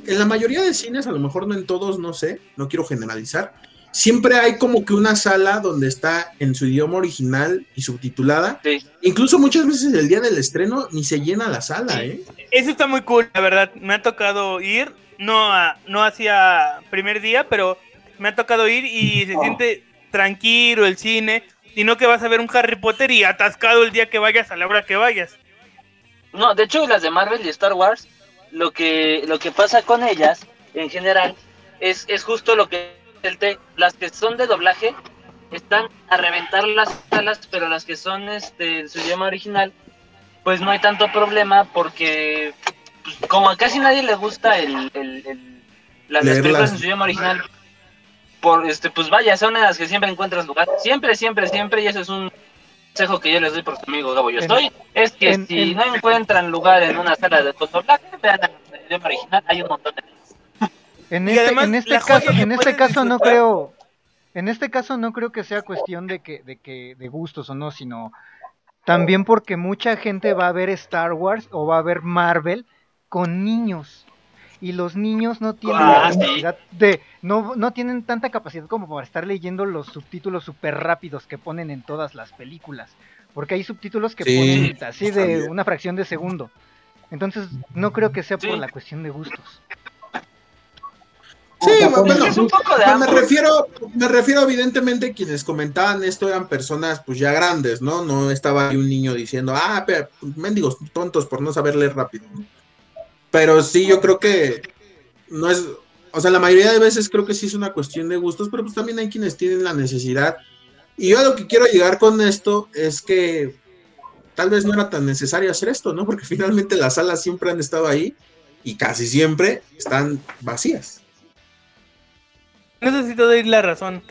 en la mayoría de cines, a lo mejor no en todos, no sé, no quiero generalizar, siempre hay como que una sala donde está en su idioma original y subtitulada. Incluso muchas veces el día del estreno ni se llena la sala, ¿eh? Eso está muy cool, la verdad. Me ha tocado ir, no, no hacia primer día, pero me ha tocado ir y se siente tranquilo el cine y no que vas a ver un Harry Potter y atascado el día que vayas a la hora que vayas. No, de hecho las de Marvel y Star Wars, lo que, lo que pasa con ellas en general es, es justo lo que el té, las que son de doblaje están a reventar las salas, pero las que son este su idioma original, pues no hay tanto problema porque pues, como a casi nadie le gusta el, el, las películas en su idioma original, por este, pues vaya, son las que siempre encuentras lugar. Siempre, siempre, siempre, y eso es un consejo que yo les doy por su amigo Gabo. Yo estoy, es que si no encuentran lugar en una sala de doblaje, vean el idioma original, hay un montón de en este, en este caso, en este caso no creo, en este caso no creo que sea cuestión de que, de que, de gustos o no, sino también porque mucha gente va a ver Star Wars o va a ver Marvel con niños. Y los niños no tienen ah, capacidad de no, no tienen tanta capacidad como para estar leyendo los subtítulos súper rápidos que ponen en todas las películas. Porque hay subtítulos que ponen así de una fracción de segundo. Entonces no creo que sea por la cuestión de gustos. Sí, bueno, es un poco de me refiero, me refiero evidentemente quienes comentaban esto eran personas pues ya grandes, ¿no? No estaba ahí un niño diciendo, ah, pero, mendigos tontos por no saber leer rápido. ¿no? Pero sí, yo creo que no es, o sea, la mayoría de veces creo que sí es una cuestión de gustos, pero pues también hay quienes tienen la necesidad. Y yo a lo que quiero llegar con esto es que tal vez no era tan necesario hacer esto, ¿no? Porque (laughs) finalmente las salas siempre han estado ahí y casi siempre están vacías. Necesito dar la razón.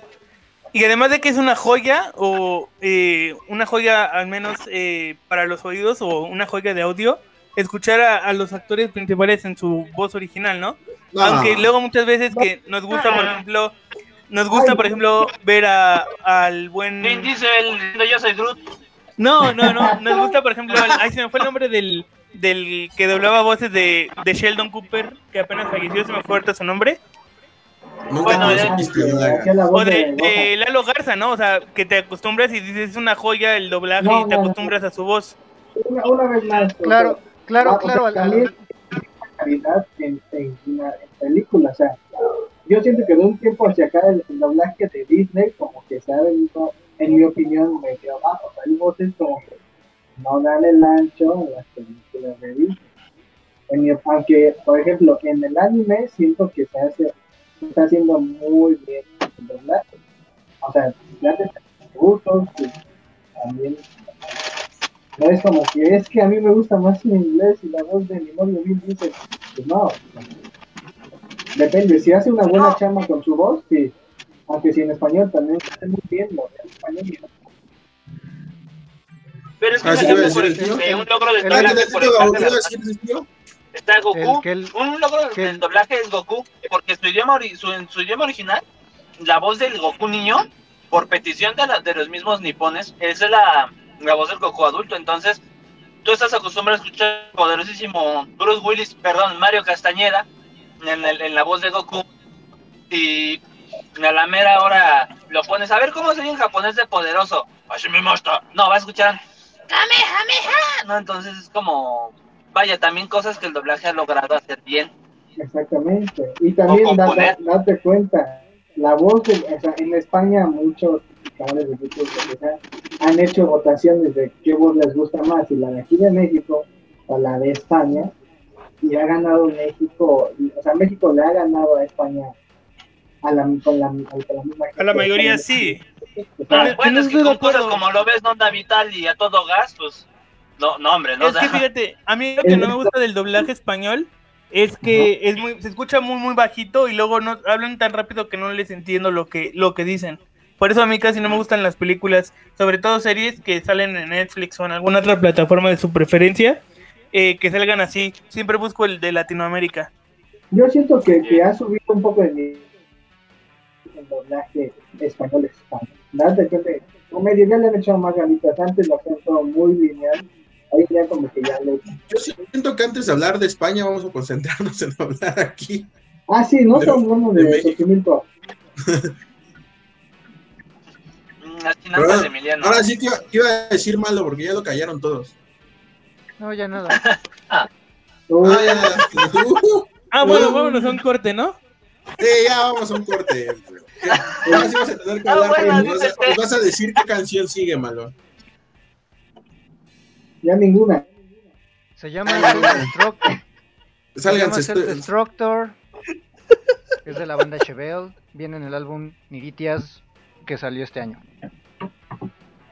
Y además de que es una joya, o eh, una joya al menos eh, para los oídos, o una joya de audio, escuchar a, los actores principales en su voz original, ¿no? Aunque luego muchas veces que nos gusta, por ejemplo, nos gusta, por ejemplo, ver a, al buen... dice el yo soy Groot. No, no, no, nos gusta, por ejemplo, ahí se me fue el nombre del, del que doblaba voces de, de Sheldon Cooper, que apenas falleció, se me fue ahorita su nombre. bueno, o de, Lalo Garza, ¿no? O sea, que te acostumbras y dices es una joya el doblaje y te acostumbras a su voz. Una, una vez más. Claro, Claro, ah, claro. también calidad en, en, películas. O sea, yo siento que de un tiempo hacia acá el, doblaje de Disney como que se ha venido, en mi opinión, medio abajo. O sea, hay voces como que no dan el ancho en las películas de Disney. En mi, aunque, por ejemplo, en el anime siento que se hace, se está haciendo muy bien el doblaje. O sea, ya te gustos, también no es como que es que a mí me gusta más en inglés y la voz de mi novio Bill dice, pues no. Depende, si hace una buena chama con su voz, sí. Aunque si en español también hace muy bien, lo en español Pero es que, ah, por un logro de doblaje por el Está Goku. un logro del doblaje es Goku, porque su idioma, su, en su idioma original, la voz del Goku niño, por petición de, la, de los mismos nipones, es la la voz del Goku adulto. Entonces, tú estás acostumbrado a escuchar poderosísimo Bruce Willis, perdón, Mario Castañeda en, el, en la voz de Goku. Y a la mera hora lo pones a ver cómo sería en japonés de poderoso. Así me No, va a escuchar. No, entonces es como. Vaya, también cosas que el doblaje ha logrado hacer bien. Exactamente. Y también date cuenta, la voz, en España muchos canales de YouTube han hecho votaciones de qué voz les gusta más, y la de aquí de México o la de España. y ha ganado México, o sea, México le ha ganado a España a la, con, la, con la misma A la mayoría sí. Ah, bueno, es que con cosas como lo ves, no Vital y a todo gas, pues, no, no hombre, no. Es que fíjate, a mí lo que no me gusta del doblaje español es que es muy, se escucha muy muy bajito y luego no hablan tan rápido que no les entiendo lo que lo que dicen. Por eso a mí casi no me gustan las películas, sobre todo series que salen en Netflix o en alguna otra plataforma de su preferencia, eh, que salgan así. Siempre busco el de Latinoamérica. Yo siento que, que ha subido un poco el, el doblaje español español. Nada, depende. Comedia ya le han echado más ganitas. Antes lo hacían todo muy lineal yo siento que antes de hablar de España vamos a concentrarnos en (laughs) hablar aquí. Ah, sí, no estamos de, de (laughs) ahora, ahora sí que iba, a decir malo porque ya lo callaron todos. No, ya nada. (laughs) ah, ah, bueno, vámonos a un corte, ¿no? Sí, ya vamos a un corte. Ahora sí vas a tener que ah, hablar, vas, a, decir qué canción sigue, malo. Ya ninguna. Se llama Destructor. (laughs) Se llama Destructor. Es de la banda Chevelle. Viene en el álbum Niritias que salió este año.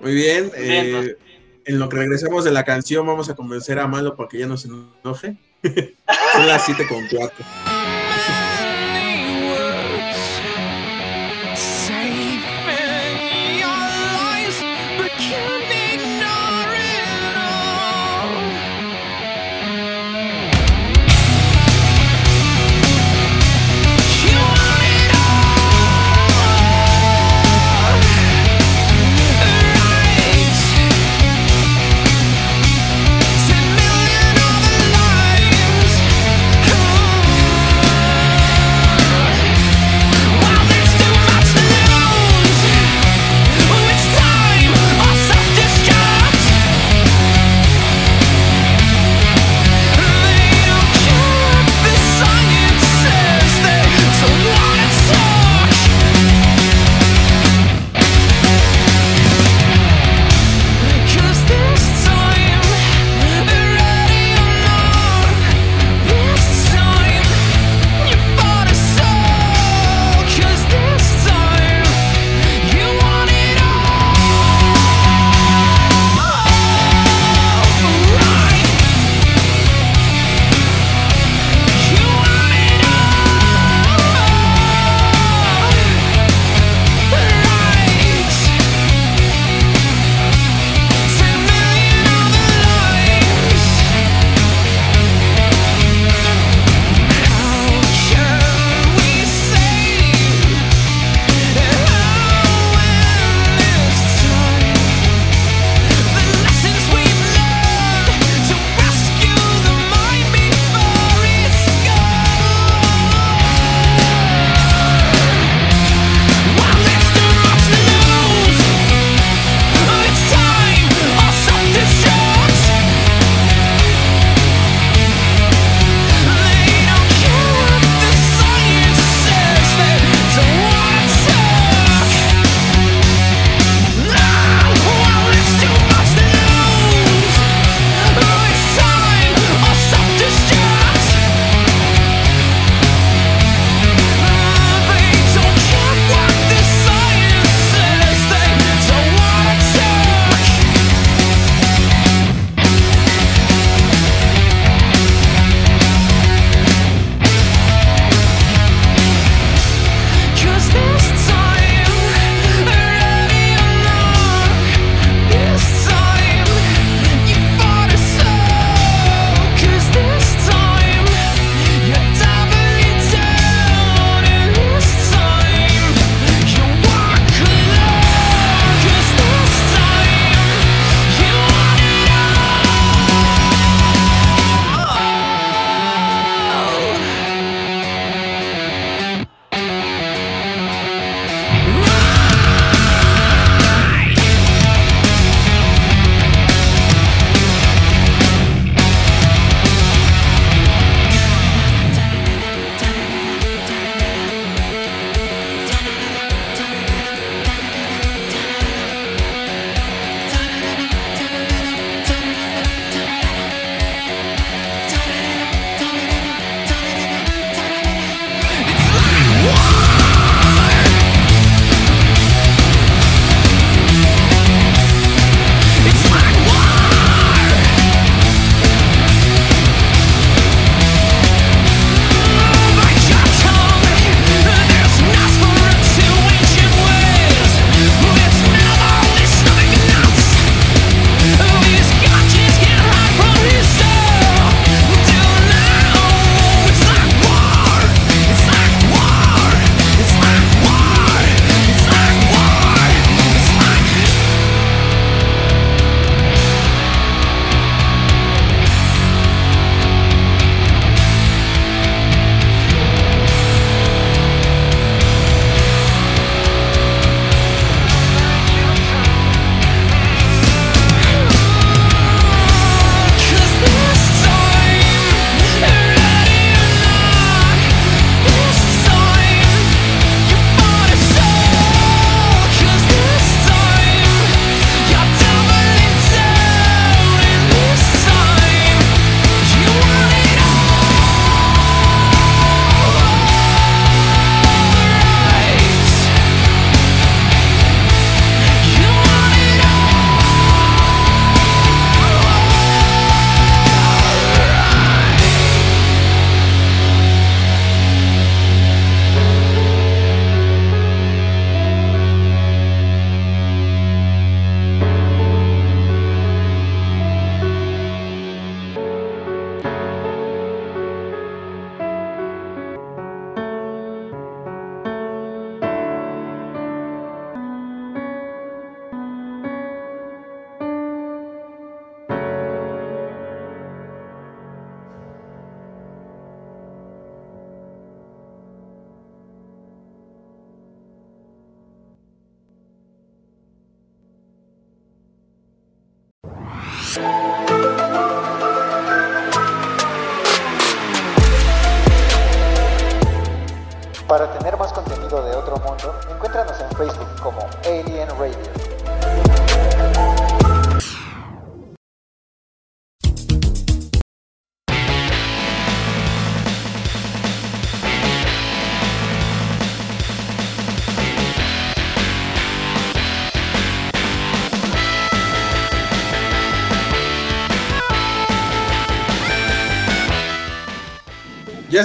Muy bien. Eh, en lo que regresamos de la canción, vamos a convencer a Malo para que ya no se enoje. (laughs) Son las 7 con 4.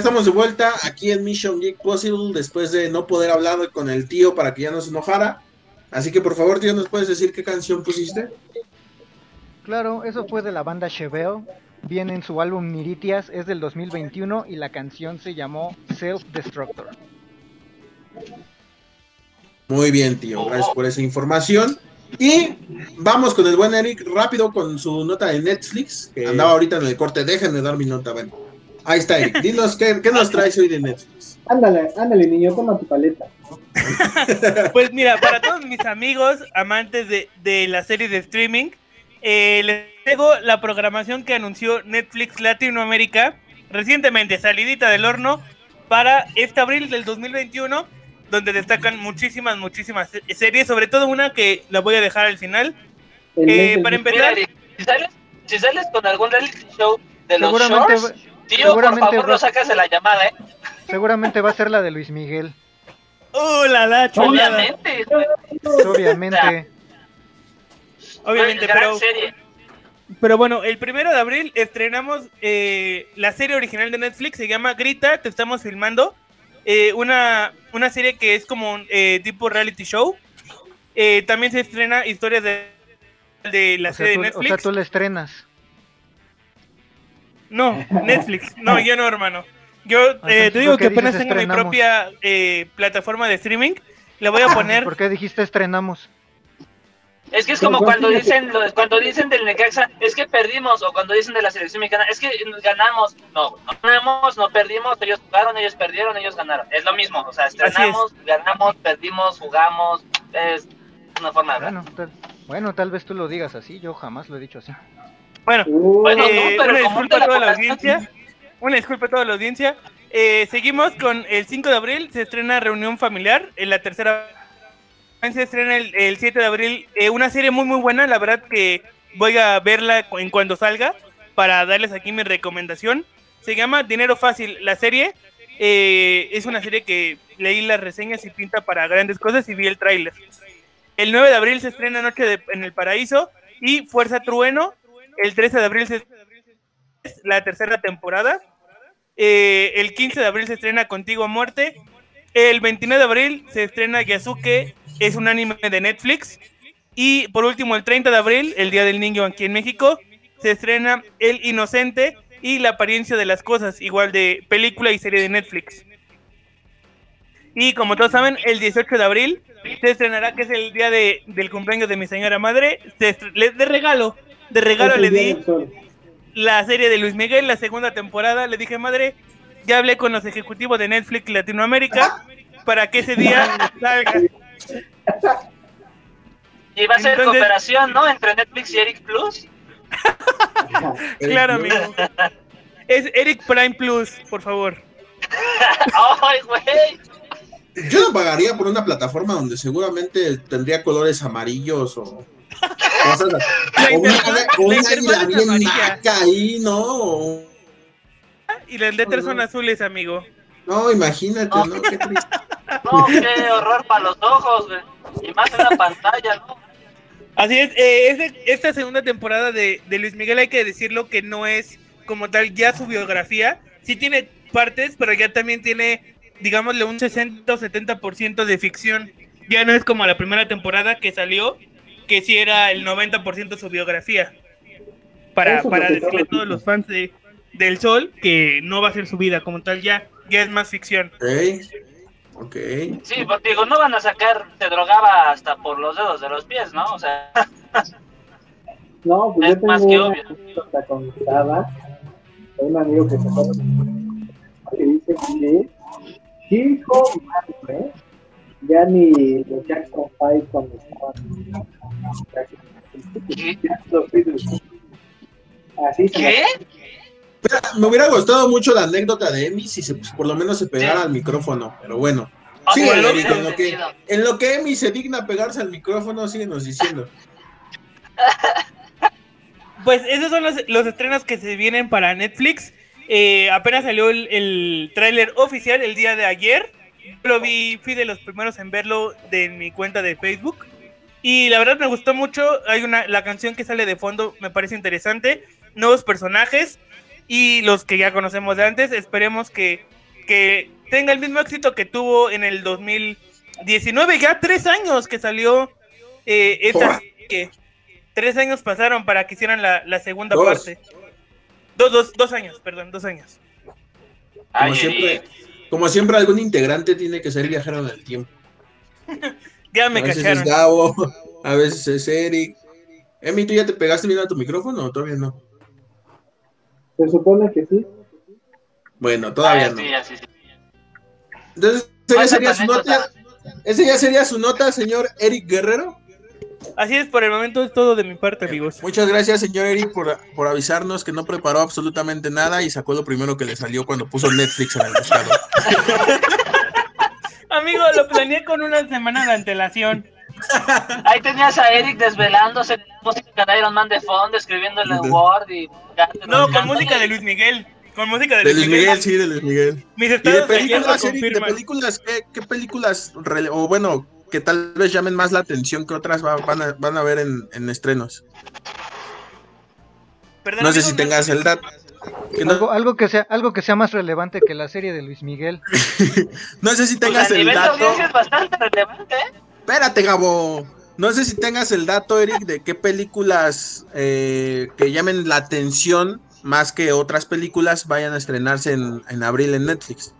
Estamos de vuelta aquí en Mission Geek Possible después de no poder hablar con el tío para que ya no se enojara. Así que por favor, tío, ¿nos puedes decir qué canción pusiste? Claro, eso fue de la banda Chevelle. Viene en su álbum Niritias, es del 2021 y la canción se llamó Self Destructor. Muy bien, tío, gracias por esa información. Y vamos con el buen Eric rápido con su nota de Netflix, que andaba ahorita en el corte. Déjenme dar mi nota, bueno. Ahí está, Eric. Dinos, ¿qué, qué nos traes hoy de Netflix? Ándale, ándale, niño, toma tu paleta. (laughs) Pues mira, para todos mis amigos amantes de, de la serie de streaming, eh, les traigo la programación que anunció Netflix Latinoamérica recientemente, salidita del horno, para este abril del 2021, donde destacan muchísimas, muchísimas se- series, sobre todo una que la voy a dejar al final. Eh, para Mira, empezar, Eric, si sales, si sales con algún reality show de los shorts, tío, por seguramente favor, va- no sacas de la llamada, ¿eh? seguramente va a ser la de Luis Miguel. ¡uh, la la chulada! Obviamente. Obviamente. Obviamente, Gran pero, serie. pero bueno, el primero de abril estrenamos eh, la serie original de Netflix, se llama Grita, te estamos filmando. eh, una, una serie que es como un, eh, tipo reality show. Eh, también se estrena historias de, de la O sea, serie tú, de o sea, Netflix. tú la estrenas. No, Netflix. No, yo no, hermano. Yo eh, te digo ¿por qué que apenas dices tengo mi propia eh, plataforma de streaming. La voy a poner. ¿Por qué dijiste estrenamos? Es que es como cuando dicen cuando dicen del Necaxa, es que perdimos, o cuando dicen de la selección mexicana, es que ganamos. No, no ganamos, no perdimos, ellos jugaron, ellos perdieron, ellos ganaron. Es lo mismo, o sea, estrenamos, ganamos, perdimos, jugamos, es una forma de hablar. Bueno tal, bueno, tal vez tú lo digas así, yo jamás lo he dicho así. Bueno, Uh, Bueno, eh, no, pero una disculpa la a toda la población. audiencia. Una disculpa a toda la audiencia. Eh, seguimos con el 5 de abril, se estrena Reunión Familiar, en la tercera se estrena el, el 7 de abril, eh, una serie muy muy buena, la verdad que voy a verla en cuando salga para darles aquí mi recomendación. Se llama Dinero Fácil, la serie eh, es una serie que leí las reseñas y pinta para grandes cosas y vi el tráiler. El 9 de abril se estrena Noche de- en el Paraíso y Fuerza Trueno. El 13 de abril se la tercera temporada. Eh, el 15 de abril se estrena Contigo a Muerte. El 29 de abril se estrena Yasuke, es un anime de Netflix. Y por último, el 30 de abril, el Día del Niño aquí en México, se estrena El Inocente y La Apariencia de las Cosas, igual de película y serie de Netflix. Y como todos saben, el 18 de abril se estrenará, que es el día de, del cumpleaños de mi señora madre, se estre- le- de regalo, de regalo le di la serie de Luis Miguel, la segunda temporada. Le dije, madre, ya hablé con los ejecutivos de Netflix Latinoamérica para que ese día (laughs) salga. Y va a ser Entonces- cooperación, ¿no? Entre Netflix y Eric Plus. (laughs) Claro, amigo. Es Eric Prime Plus, por favor. (laughs) ¡Ay, güey! Yo no pagaría por una plataforma donde seguramente tendría colores amarillos o cosas así. O una, águila bien naca ahí, ¿no? Y las letras son azules, amigo. No, imagínate, ¿no? Qué triste. (laughs) No, qué horror para los ojos, güey. Y más en la pantalla, ¿no? Así es, eh, este- esta segunda temporada de, de Luis Miguel hay que decirlo que no es como tal ya su biografía. Sí tiene partes, pero ya también tiene, digámosle, un 60 o 70% de ficción. Ya no es como la primera temporada que salió, que sí era el 90% su biografía. Para, Eso para que decirle a todos los fans de, del Sol que no va a ser su vida como tal ya, ya es más ficción. Ok. Ok. Sí, pues digo, no van a sacar, se drogaba hasta por los dedos de los pies, ¿no? O sea, (laughs) No, pues Es yo más tengo que una obvio. anécdota contada de un amigo que se fue que dice que hijo madre, ya ni los Jackson Five cuando estaban. Así se ¿Qué? Mira, me hubiera gustado mucho la anécdota de Emi si se, pues, por lo menos se pegara al micrófono, pero bueno. Ah, Sí, bueno, en, lo que, en lo que Emi se digna pegarse al micrófono, síguenos diciendo. (laughs) Pues esos son los, los estrenos que se vienen para Netflix. Eh, apenas salió el, el tráiler oficial el día de ayer. Yo Lo vi, fui de los primeros en verlo de mi cuenta de Facebook. Y la verdad me gustó mucho. Hay una, la canción que sale de fondo me parece interesante. Nuevos personajes y los que ya conocemos de antes. Esperemos que, que tenga el mismo éxito que tuvo en el 2019. Ya tres años que salió eh, esta serie. Tres años pasaron para que hicieran la, la segunda Dos. parte. Dos, dos, dos años, perdón, dos años. Como Ay, siempre. Como siempre, algún integrante tiene que ser viajero en el tiempo. (laughs) Ya me a veces cacharon. es Gabo, a veces es Eric. Emi, ¿tú ya te pegaste bien a tu micrófono o todavía no? Se supone que sí. Bueno, todavía Ah, no. sí, así, sí. Entonces, ¿esa ya Pasa sería tu su anécdota. nota? ¿Esa ya sería su nota, señor Eric Guerrero? Así es, por el momento es todo de mi parte, amigos. Muchas gracias, señor Eric, por, por avisarnos que no preparó absolutamente nada y sacó lo primero que le salió cuando puso Netflix en el buscador. (laughs) Amigo, lo planeé con una semana de antelación. Ahí tenías a Eric desvelándose con música de Iron Man de fondo, escribiendo en el Word y... No, con música de Luis Miguel. Con música de, De Luis Miguel, sí, de Luis Miguel. Mis ¿Y de películas, Eric, de confirman. películas, qué, qué películas, o bueno, que tal vez llamen más la atención que otras va- van, a, van a ver en, en estrenos? Perdón, No sé si tengas el dato. que no, Algo, algo, que sea, algo que sea más relevante que la serie de Luis Miguel. (laughs) no sé si Pues tengas a el dato. es bastante relevante, ¿eh? Espérate, Gabo. No sé si tengas el dato, Eric, de qué películas eh, que llamen la atención más que otras películas vayan a estrenarse en, en abril en Netflix.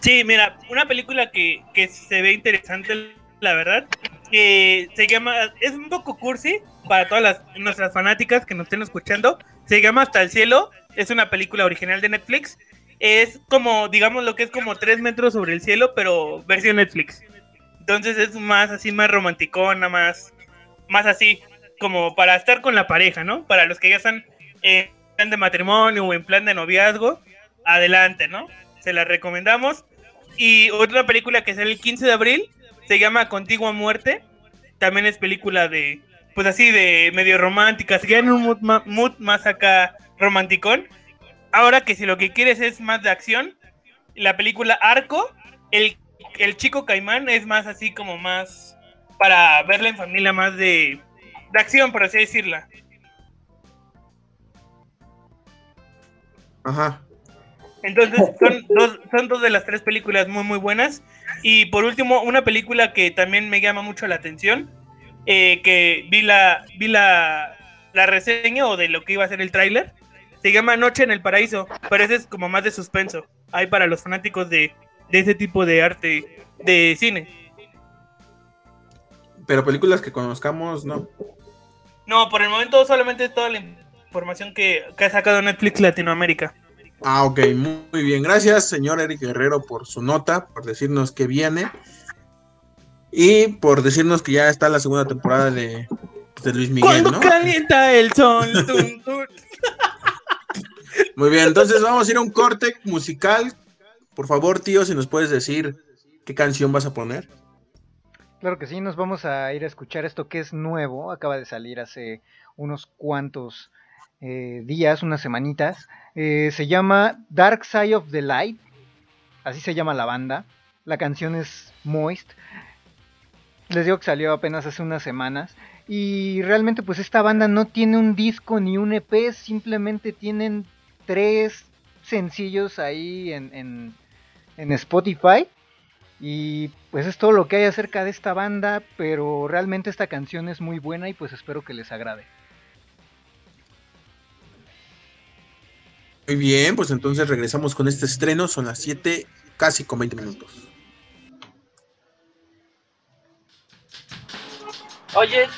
Sí, mira, una película que, que se ve interesante, la verdad, que se llama, es un poco cursi para todas las, nuestras fanáticas que nos estén escuchando, se llama Hasta el Cielo, es una película original de Netflix, es como, digamos, lo que es como tres metros sobre el cielo, pero versión Netflix. Entonces es más así, más romanticona, más, más así, como para estar con la pareja, ¿no? Para los que ya están en plan de matrimonio o en plan de noviazgo, adelante, ¿no? Se la recomendamos. Y otra película que sale el 15 de abril se llama Contigo a Muerte. También es película de, pues así, de medio romántica. Se en un mood, mood más acá romanticón. Ahora que si lo que quieres es más de acción, la película Arco, el, el chico caimán es más así como más para verla en familia, más de, de acción, por así decirla. Ajá. Entonces, (laughs) son dos, son dos de las tres películas muy, muy buenas. Y por último, una película que también me llama mucho la atención, eh, que vi la, vi la, la reseña o de lo que iba a ser el tráiler, se llama Noche en el Paraíso, pero ese es como más de suspenso. Hay para los fanáticos de, de ese tipo de arte, de cine. Pero películas que conozcamos, no. No, por el momento solamente es toda la información que, que ha sacado Netflix Latinoamérica. Ah, ok, muy, muy bien. Gracias, señor Eric Guerrero, por su nota, por decirnos que viene. Y por decirnos que ya está la segunda temporada de, de Luis Miguel, Cuando ¿no? calienta el sol. (laughs) Muy bien, entonces vamos a ir a un corte musical. Por favor, tío, si nos puedes decir qué canción vas a poner. Claro que sí, nos vamos a ir a escuchar esto que es nuevo, acaba de salir hace unos cuantos eh, días, unas semanitas. Eh, se llama Dark Side of the Light, así se llama la banda. La canción es Moist. Les digo que salió apenas hace unas semanas. Y realmente pues esta banda no tiene un disco ni un EP, simplemente tienen tres sencillos ahí en, en, en Spotify. Y pues es todo lo que hay acerca de esta banda, pero realmente esta canción es muy buena y pues espero que les agrade. Muy bien, pues entonces regresamos con este estreno. Son las 7, casi con 20 minutos. Oye,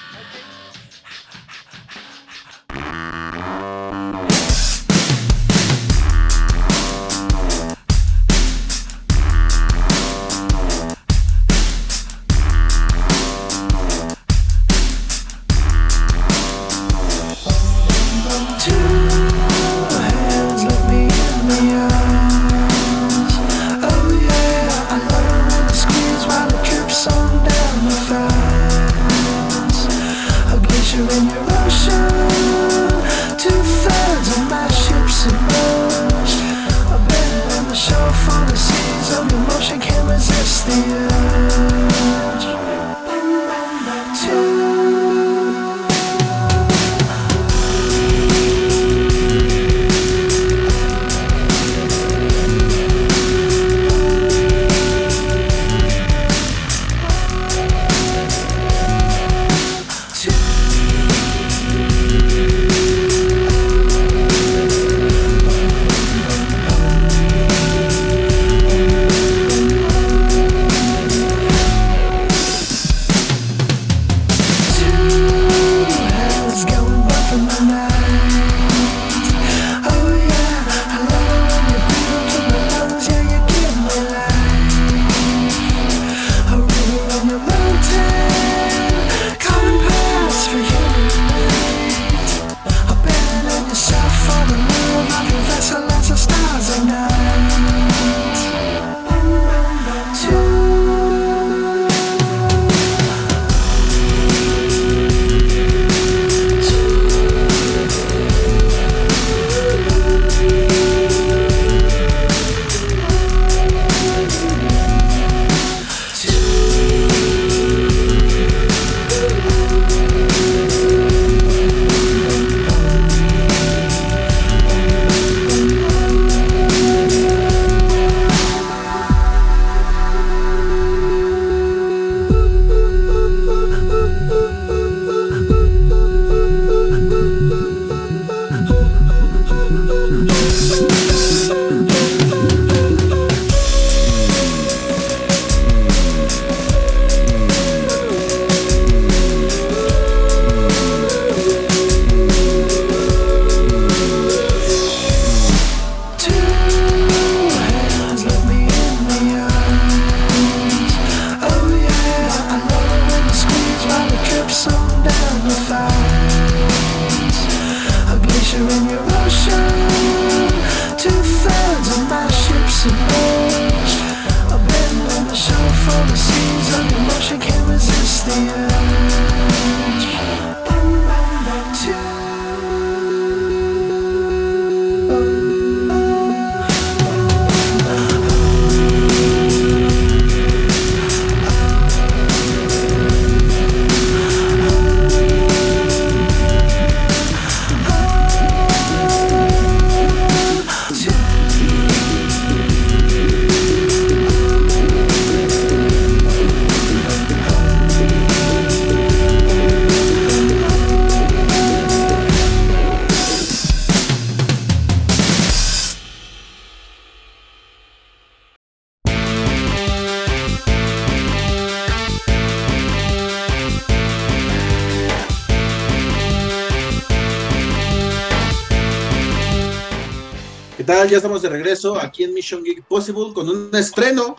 Ya estamos de regreso aquí en Mission Geek Possible con un estreno,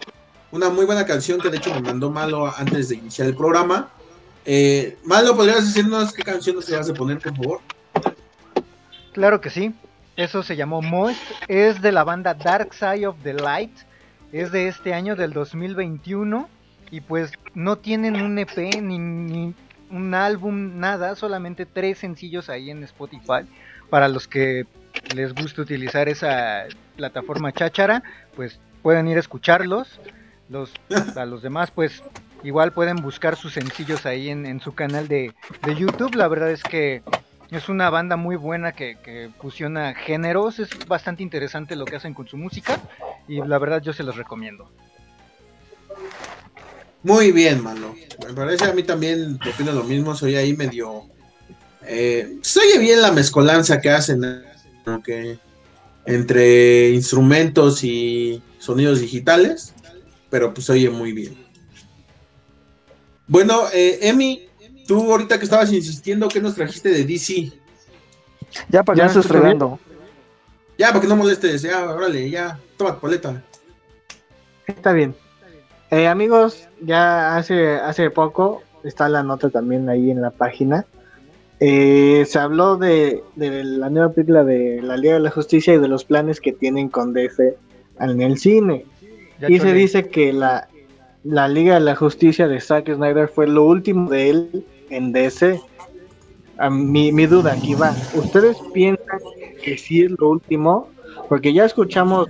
una muy buena canción que de hecho me mandó Malo antes de iniciar el programa. Eh, Malo, ¿podrías decirnos qué canción nos vas a poner, por favor? Claro que sí. Eso se llamó Most. Es de la banda Dark Side of the Light. Es de este año, del 2021. Y pues no tienen un EP ni un álbum, nada. Solamente tres sencillos ahí en Spotify. Para los que les gusta utilizar esa plataforma cháchara, pues pueden ir a escucharlos. Los, a los demás, pues igual pueden buscar sus sencillos ahí en, su canal de, YouTube. La verdad es que es una banda muy buena que, que, fusiona géneros, es bastante interesante lo que hacen con su música y la verdad yo se los recomiendo. Muy bien, mano. Me parece a mí también, opino lo mismo, soy ahí medio... Eh, se oye bien la mezcolanza que hacen que entre instrumentos y sonidos digitales, pero pues se oye muy bien. Bueno, eh, Emi, Tú ahorita que estabas insistiendo, ¿qué nos trajiste de DC? Ya para que no estés fregando. Ya, para que no molestes, ya, órale, ya, toma paleta. Está bien. Eh, amigos, ya hace, hace poco, está la nota también ahí en la página. Eh, se habló de, de, la nueva película de la Liga de la Justicia y de los planes que tienen con DC en el cine. Ya y se dice que la, la Liga de la Justicia de Zack Snyder fue lo último de él en DC. A mi, mi duda aquí va. ¿Ustedes piensan que sí es lo último? Porque ya escuchamos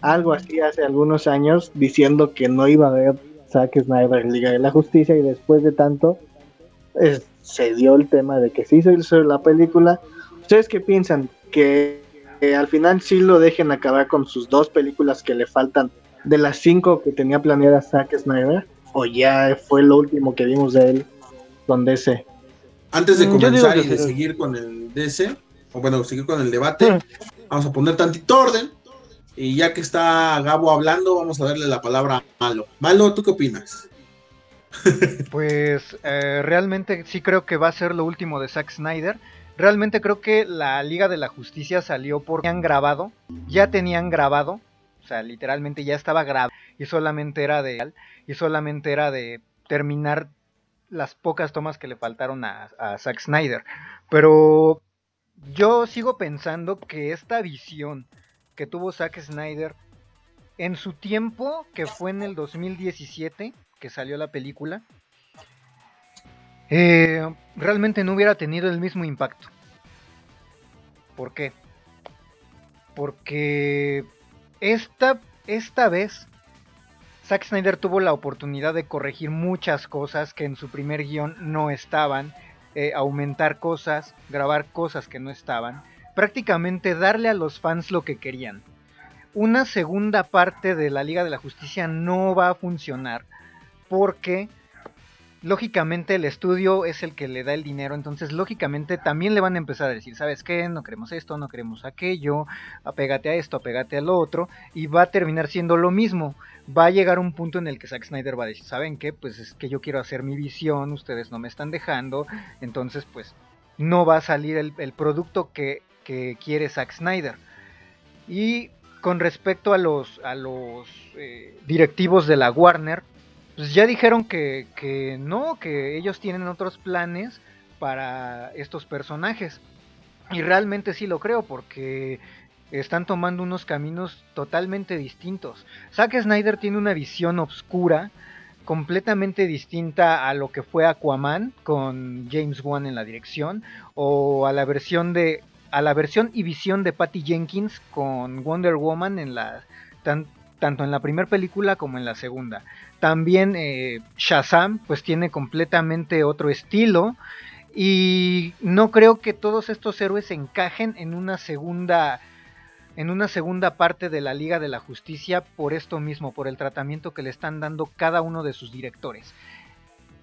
algo así hace algunos años diciendo que no iba a haber Zack Snyder en Liga de la Justicia y después de tanto es, se dio el tema de que sí se hizo la película. ¿Ustedes qué piensan? ¿Que, que al final sí lo dejen acabar con sus dos películas que le faltan de las cinco que tenía planeada Zack Snyder? ¿O ya fue lo último que vimos de él con DC. Antes de mm, comenzar y de seguir con el DC, o bueno, seguir con el debate, mm. vamos a poner tantito orden. Y ya que está Gabo hablando, vamos a darle la palabra a Malo. Malo, ¿tú qué opinas? (laughs) pues eh, realmente sí creo que va a ser lo último de Zack Snyder. Realmente creo que la Liga de la Justicia salió porque han grabado, ya tenían grabado, o sea, literalmente ya estaba grabado y solamente era de y solamente era de terminar las pocas tomas que le faltaron a, a Zack Snyder. Pero yo sigo pensando que esta visión que tuvo Zack Snyder en su tiempo, que fue en el 2017, que salió la película, eh, realmente no hubiera tenido el mismo impacto. ¿Por qué? Porque esta, esta vez Zack Snyder tuvo la oportunidad de corregir muchas cosas que en su primer guion no estaban, eh, aumentar cosas, grabar cosas que no estaban, prácticamente darle a los fans lo que querían. Una segunda parte de la Liga de la Justicia no va a funcionar porque lógicamente el estudio es el que le da el dinero, entonces lógicamente también le van a empezar a decir, ¿sabes qué? No queremos esto, no queremos aquello, apégate a esto, apégate a lo otro, y va a terminar siendo lo mismo. Va a llegar un punto en el que Zack Snyder va a decir, ¿saben qué? Pues es que yo quiero hacer mi visión, ustedes no me están dejando, entonces pues no va a salir el, producto que, quiere Zack Snyder. Y con respecto a los, a los eh, directivos de la Warner, pues ya dijeron que, que no, que ellos tienen otros planes para estos personajes. Y realmente sí lo creo porque están tomando unos caminos totalmente distintos. Zack Snyder tiene una visión oscura completamente distinta a lo que fue Aquaman con James Wan en la dirección o a la versión de a la versión y visión de Patty Jenkins con Wonder Woman en la tan, tanto en la primera película como en la segunda. También eh, Shazam pues tiene completamente otro estilo y no creo que todos estos héroes encajen en una segunda en una segunda parte de la Liga de la Justicia por esto mismo, por el tratamiento que le están dando cada uno de sus directores.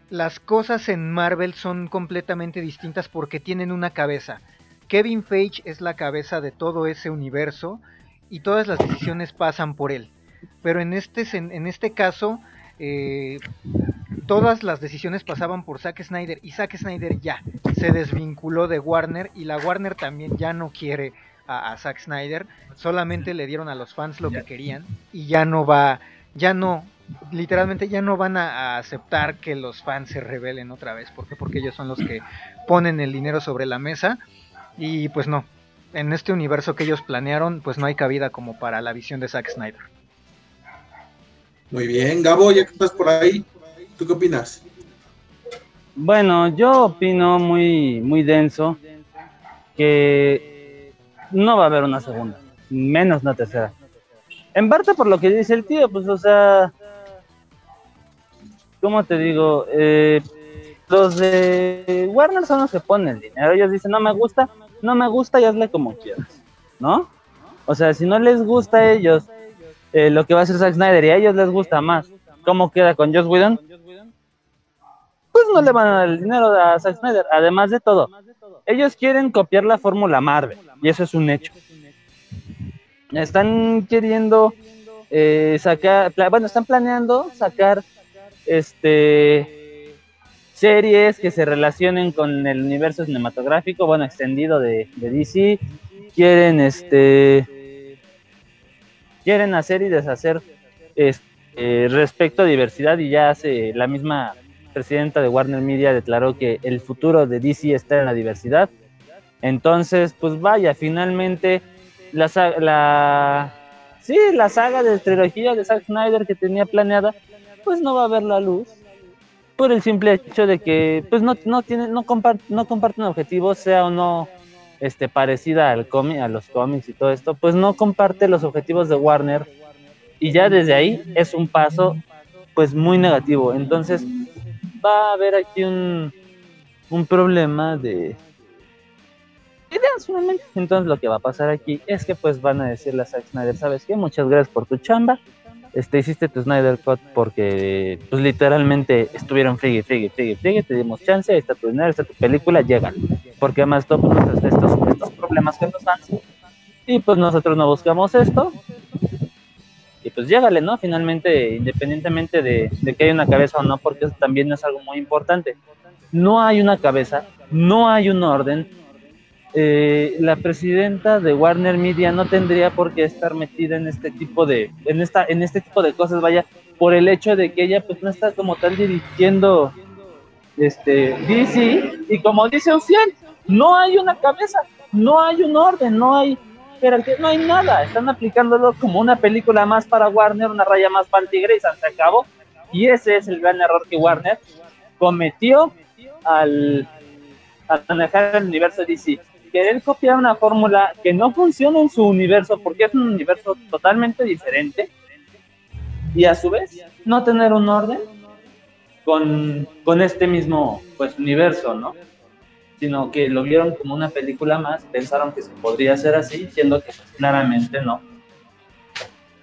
Las cosas en Marvel son completamente distintas porque tienen una cabeza. Kevin Feige es la cabeza de todo ese universo y todas las decisiones pasan por él. Pero en este, en este caso, eh, todas las decisiones pasaban por Zack Snyder y Zack Snyder ya se desvinculó de Warner y la Warner también ya no quiere a, Zack Snyder, solamente le dieron a los fans lo que querían y ya no va, ya no, literalmente ya no van a, a aceptar que los fans se rebelen otra vez. ¿Por qué? Porque ellos son los que ponen el dinero sobre la mesa y pues no, en este universo que ellos planearon, pues no hay cabida como para la visión de Zack Snyder. Muy bien, Gabo, ya que estás por ahí, ¿tú qué opinas? Bueno, yo opino muy, muy denso que no va a haber una segunda, menos una tercera. En parte por lo que dice el tío, pues, o sea, ¿cómo te digo? Eh, los de Warner son los que ponen el dinero. Ellos dicen, no me gusta, no me gusta y hazle como quieras, ¿no? O sea, si no les gusta a ellos eh, lo que va a hacer Zack Snyder y a ellos les gusta más, ¿cómo queda con Joss Whedon? Pues no le van a dar el dinero a Zack Snyder. Además de todo, ellos quieren copiar la fórmula Marvel y eso es un hecho. Están queriendo eh, sacar, bueno, están planeando sacar este series que se relacionen con el universo cinematográfico, bueno, extendido de DC. Quieren este quieren hacer y deshacer este, respecto a diversidad y ya hace la misma presidenta de Warner Media declaró que el futuro de DC está en la diversidad. Entonces, pues vaya, finalmente la, la sí, la saga de trilogía de Zack Snyder que tenía planeada, pues no va a ver la luz por el simple hecho de que pues no, no tiene no comparte no comparte un objetivo sea o no este parecida al cómic a los cómics y todo esto pues no comparte los objetivos de Warner y ya desde ahí es un paso pues muy negativo. Entonces va a haber aquí un un problema de ideas finalmente. Entonces lo que va a pasar aquí es que pues van a decirle a Zack Snyder sabes qué muchas gracias por tu chamba. Este, hiciste tu Snyder Cut porque pues literalmente estuvieron friegue, friegue, friegue, friegue, te dimos chance, ahí está tu dinero, está tu película, llegan. Porque además todos estos, estos problemas con los fans. Y pues nosotros no buscamos esto. Y pues llégale, ¿no? Finalmente, independientemente de, de que haya una cabeza o no, porque eso también es algo muy importante. No hay una cabeza, no hay un orden, eh, la presidenta de Warner Media no tendría por qué estar metida en este tipo de en esta en este tipo de cosas vaya por el hecho de que ella pues no está como tal dirigiendo este DC y como dice Uciel no hay una cabeza no hay un orden no hay jerarquía, no hay nada. Están aplicándolo como una película más para Warner una raya más para el tigre y se acabó. Y ese es el gran error que Warner cometió al, al manejar el universo DC querer copiar una fórmula que no funciona en su universo porque es un universo totalmente diferente y a su vez no tener un orden con, con este mismo pues universo, ¿no? Sino que lo vieron como una película más, pensaron que se podría hacer así, siendo que claramente no.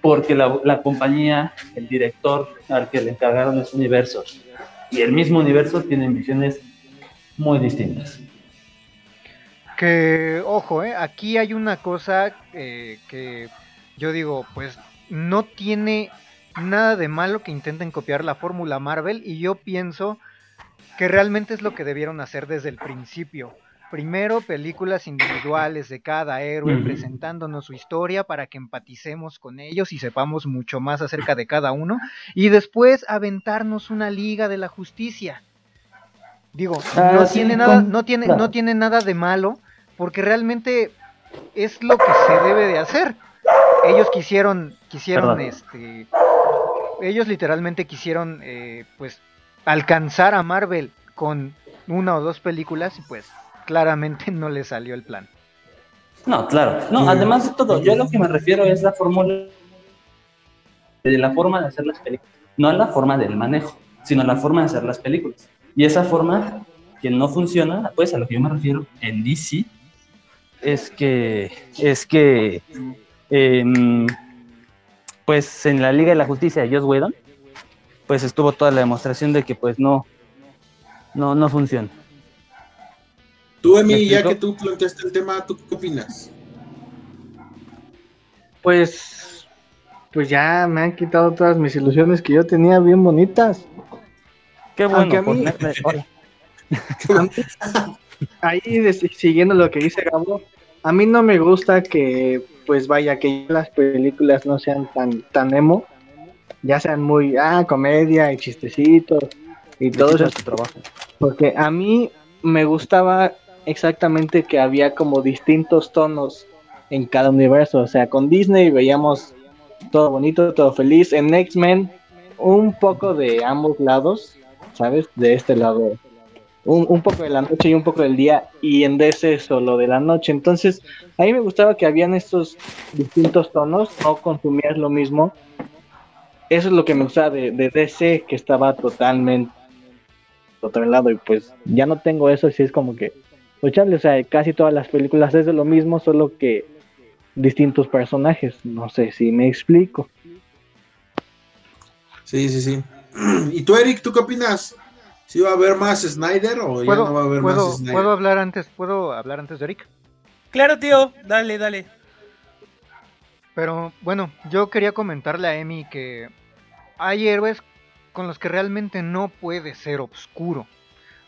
Porque la, compañía, el director al que le encargaron ese universo y el mismo universo tienen visiones muy distintas. Que, ojo, eh, aquí hay una cosa eh, que yo digo, pues no tiene nada de malo que intenten copiar la fórmula Marvel y yo pienso que realmente es lo que debieron hacer desde el principio. Primero películas individuales de cada héroe presentándonos su historia para que empaticemos con ellos y sepamos mucho más acerca de cada uno y después aventarnos una liga de la justicia. Digo, Ah, no sí, tiene nada, con- no tiene, no tiene nada de malo porque realmente es lo que se debe de hacer. Ellos quisieron, quisieron, Perdón. este, ellos literalmente quisieron, eh, pues, alcanzar a Marvel con una o dos películas y pues claramente no le salió el plan. No, claro. No, además de todo, yo a lo que me refiero es la fórmula de la forma de hacer las películas. No la forma del manejo, sino la forma de hacer las películas. Y esa forma que no funciona, pues a lo que yo me refiero en DC, es que, es que, em, pues en la Liga de la Justicia de Joss Whedon, pues estuvo toda la demostración de que pues no, no, no funciona. Tú, ¿Me Emi, ya que tú planteaste el tema, ¿tú qué opinas? Pues, pues ya me han quitado todas mis ilusiones que yo tenía bien bonitas. Qué Aunque bueno. a mí- (laughs) Ahí de- siguiendo lo que dice Gabo, a mí no me gusta que, pues vaya, que las películas no sean tan, tan emo, ya sean muy, ah, comedia y chistecitos y todo eso. trabajo. Porque a mí me gustaba exactamente que había como distintos tonos en cada universo. O sea, con Disney veíamos todo bonito, todo feliz. En X-Men, un poco de ambos lados, ¿sabes? De este lado, un, un, poco de la noche y un poco del día. Y en DC solo de la noche. Entonces, a mí me gustaba que habían estos distintos tonos, no consumías lo mismo. Eso es lo que me gustaba de, de DC, que estaba totalmente otro lado y pues ya no tengo eso, si es como que, pues o sea, casi todas las películas es de lo mismo, solo que distintos personajes, no sé si me explico. Sí, sí, sí. (clears throat) ¿Y tú, Eric, tú qué opinas? ¿Si va a haber más Snyder o ya no va a haber más Snyder? ¿Puedo hablar antes, puedo hablar antes de Eric? Claro, tío, dale, dale. Pero bueno, yo quería comentarle a Emi que hay héroes con los que realmente no puede ser oscuro.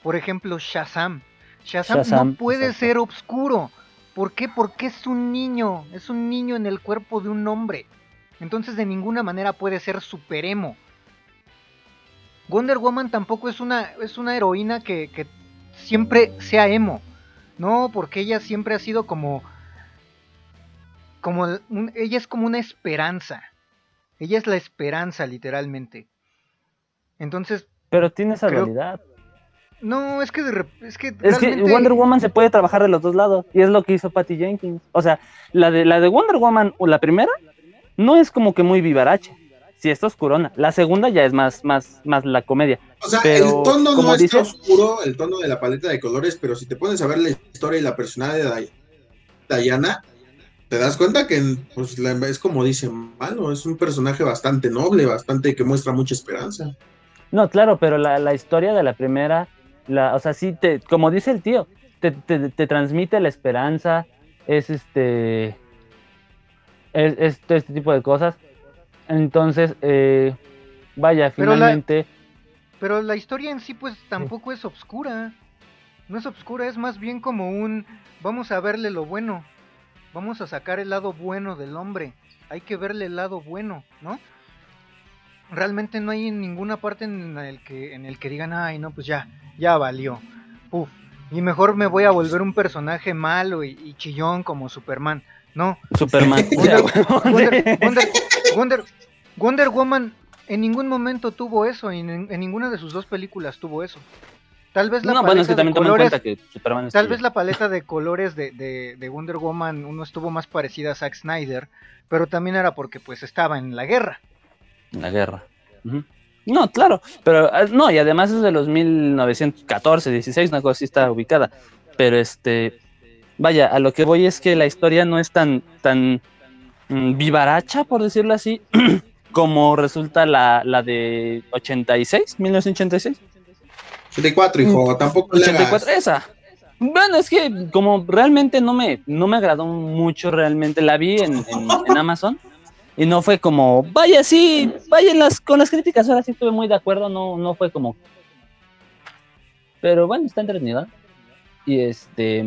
Por ejemplo, Shazam. Shazam, no puede ser oscuro. ¿Por qué? Porque es un niño. Es un niño en el cuerpo de un hombre. Entonces de ninguna manera puede ser super emo. Wonder Woman tampoco es una, es una heroína que, que siempre sea emo. No, porque ella siempre ha sido como... como ella es como una esperanza. Ella es la esperanza, literalmente. Entonces. Pero tiene esa realidad. No, es que, es que, es que Wonder Woman se puede trabajar de los dos lados y es lo que hizo Patty Jenkins. O sea, la de la de Wonder Woman, la primera, no es como que muy vivaracha. Si sí, está oscurona. La segunda ya es más, más, más la comedia. O sea, el tono no está oscuro, el tono de la paleta de colores, pero si te pones a ver la historia y la personalidad de Diana, te das cuenta que pues, es como dice Malo, es un personaje bastante noble, bastante que muestra mucha esperanza. No, claro, pero la, la historia de la primera, la, o sea, sí, te, como dice el tío, te, te, te transmite la esperanza, es este, es, este tipo de cosas. Entonces, eh, vaya, finalmente... Pero la, historia en sí, pues, tampoco es obscura. No es obscura, es más bien como un, vamos a verle lo bueno, vamos a sacar el lado bueno del hombre, hay que verle el lado bueno, ¿no? realmente no hay ninguna parte en el que en el que digan, ay, no, pues ya, ya valió. Uf, y mejor me voy a volver un personaje malo y, chillón como Superman. No. Superman. (laughs) (laughs) Wonder, Wonder, Woman en ningún momento tuvo eso, y en, ninguna de sus dos películas tuvo eso. Tal vez la paleta de colores, tal vez la paleta de colores de, de, Wonder Woman uno estuvo más parecida a Zack Snyder, pero también era porque pues estaba en la guerra la guerra. No, claro, pero ah, no, y además es de los 1914, 16, una cosa así está ubicada. Pero este, vaya, a lo que voy es que la historia no es tan, tan mm, vivaracha, por decirlo así, (clears throat) como resulta la, la de 86, 1986. 84, hijo, tampoco 84, esa. Bueno, es que como realmente no me, no me agradó mucho, realmente la vi en, en Amazon y no fue como, vaya, sí, vayan las, con las críticas, ahora sí estuve muy de acuerdo, no, no fue como. Pero bueno, está entretenida. Y este.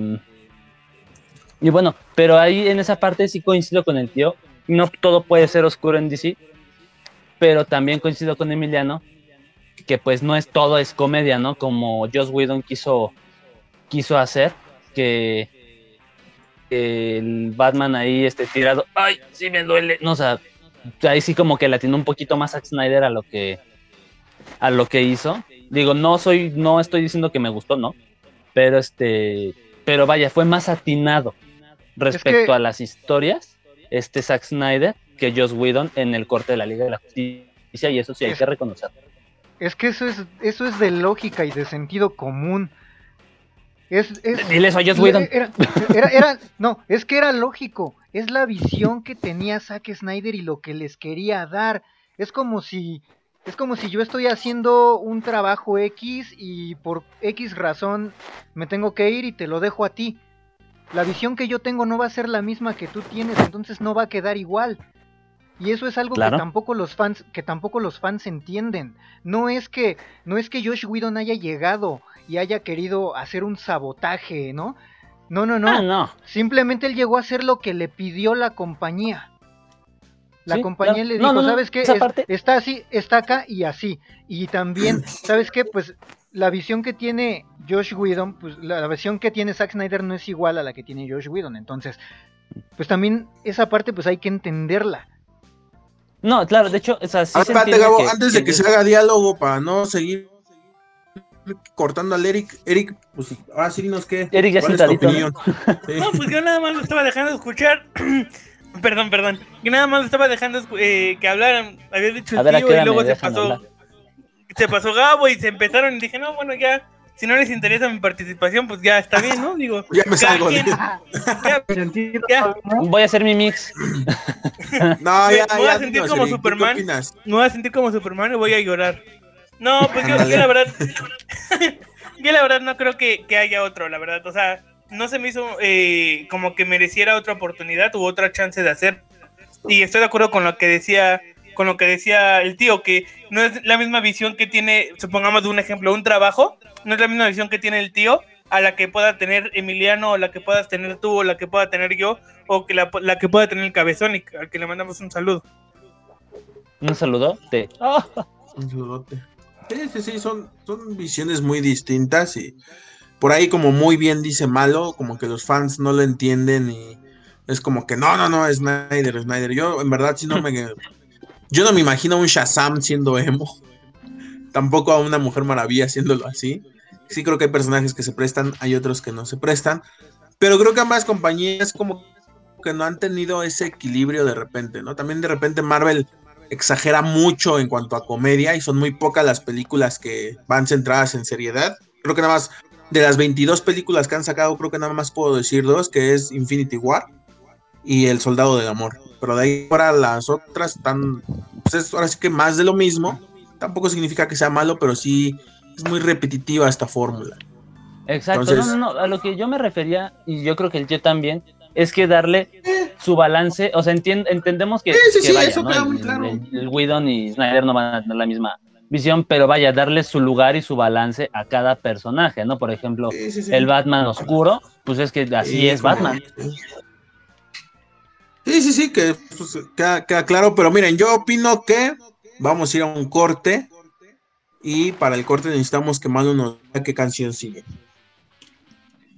Y bueno, pero ahí en esa parte sí coincido con el tío. No todo puede ser oscuro en DC. Pero también coincido con Emiliano. Que pues no es todo es comedia, ¿no? Como Joss Whedon quiso, quiso hacer. Que el Batman ahí este tirado, ay, sí me duele, no, o sea, ahí sí como que le atinó un poquito más a Snyder a lo que a lo que hizo. Digo, no soy no estoy diciendo que me gustó, no, pero este, pero vaya, fue más atinado respecto a las historias este Zack Snyder que Joss Whedon en el corte de la Liga de la Justicia y eso sí hay que reconocerlo. Es que eso es eso es de lógica y de sentido común. Es, es, Era, era, no, es que era lógico. Es la visión que tenía Zack Snyder y lo que les quería dar. Es como si. Es como si yo estoy haciendo un trabajo X y por X razón me tengo que ir y te lo dejo a ti. La visión que yo tengo no va a ser la misma que tú tienes, entonces no va a quedar igual. Y eso es algo que tampoco los fans, que tampoco los fans entienden. No es que, no es que Josh Whedon haya llegado y haya querido hacer un sabotaje, ¿no? No, no, no. Ah, no. Simplemente él llegó a hacer lo que le pidió la compañía. La Sí, compañía claro. le dijo, no, no, ¿sabes qué? esa Es- parte- está así, está acá y así. Y también, (laughs) ¿sabes qué? Pues la visión que tiene Josh Whedon, pues la, la visión que tiene Zack Snyder no es igual a la que tiene Josh Whedon. Entonces, pues también esa parte pues hay que entenderla. No, claro, de hecho, o sea, sí Ah, se espérate, Gabo, que- antes de que se haga diálogo para no seguir cortando al Eric. Eric, pues ahora sí dinos qué. Eric ya ¿Cuál es tu sentadito, opinión? Sí. No, pues yo nada más lo estaba dejando de escuchar. (clears throat) perdón, perdón. Que nada más lo estaba dejando escu- eh, que hablaran. Había dicho A el ver, ¿a tío qué y luego se pasó. hablar? Se pasó Gabo y se empezaron y dije, no, bueno, ya. Si no les interesa mi participación, pues ya está bien, ¿no? Digo, (laughs) Ya me salgo. quien- dice. (laughs) ya, Sentido, ya. ¿no? Voy a hacer mi mix. No, (laughs) Me- ya, me voy a ya. sentir dinos, como Eric, ¿tú Superman. Me voy a sentir como Superman y voy a llorar. No, pues yo la verdad, yo la verdad no creo que, que haya otro, la verdad. O sea, no se me hizo eh, como que mereciera otra oportunidad u otra chance de hacer. Y estoy de acuerdo con lo que decía, con lo que decía el tío, que no es la misma visión que tiene, supongamos de un ejemplo, un trabajo, no es la misma visión que tiene el tío a la que pueda tener Emiliano, o la que puedas tener tú, o la que pueda tener yo, o que la, la que pueda tener el cabezón, y al que le mandamos un saludo. Un saludo. Te... Ah, Un saludote. Sí, sí, sí, son, son visiones muy distintas y por ahí como muy bien dice Malo, como que los fans no lo entienden y es como que no, no, no, es Snyder, Snyder. Yo en verdad sí no me... (laughs) Yo no me imagino a un Shazam siendo emo, tampoco a una Mujer Maravilla haciéndolo así. Sí creo que hay personajes que se prestan, hay otros que no se prestan, pero creo que ambas compañías como que no han tenido ese equilibrio de repente, ¿no? También de repente Marvel exagera mucho en cuanto a comedia y son muy pocas las películas que van centradas en seriedad. Creo que nada más de las 22 películas que han sacado, creo que nada más puedo decir dos, que es Infinity War y El Soldado del Amor. Pero de ahí para las otras están, pues es ahora sí que más de lo mismo. Tampoco significa que sea malo, pero sí es muy repetitiva esta fórmula. Exacto, Entonces- no, no, no, a lo que yo me refería, y yo creo que el tío también, es que darle su balance, o sea, entien- entendemos que, Sí, sí, que sí, vaya, eso ¿no? queda el, muy claro. el- el Whedon y Snyder no van a tener la misma visión, pero vaya, darle su lugar y su balance a cada personaje, ¿no? Por ejemplo, Sí, sí, sí. el Batman oscuro, pues es que así Sí, es como- Batman. Sí, sí, sí, que pues, queda, queda claro, pero miren, yo opino que vamos a ir a un corte y para el corte necesitamos que Manu nos diga qué canción sigue.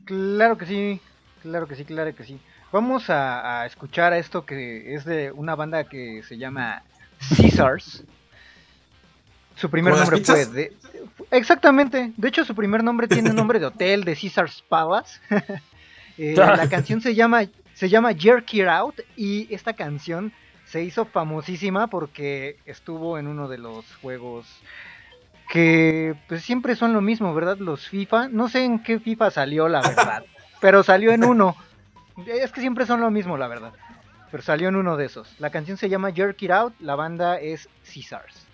Claro que sí, claro que sí, claro que sí. Vamos a, a escuchar a esto que es de una banda que se llama Caesars. Su primer ¿Como las nombre fue de... Exactamente, de hecho su primer nombre tiene nombre de hotel de Caesars Palace. (laughs) Eh, la (laughs) canción se llama, se llama Jerk It Out y esta canción se hizo famosísima porque estuvo en uno de los juegos que pues siempre son lo mismo, ¿verdad? Los FIFA, no sé en qué FIFA salió la verdad, (laughs) pero salió en uno. Es que siempre son lo mismo, la verdad. Pero salió en uno de esos. La canción se llama Jerk It Out, la banda es Caesars.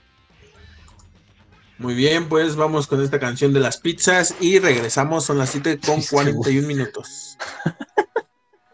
Muy bien, pues vamos con esta canción de las pizzas y regresamos, son las 7 con Sí, 41 minutos. (laughs)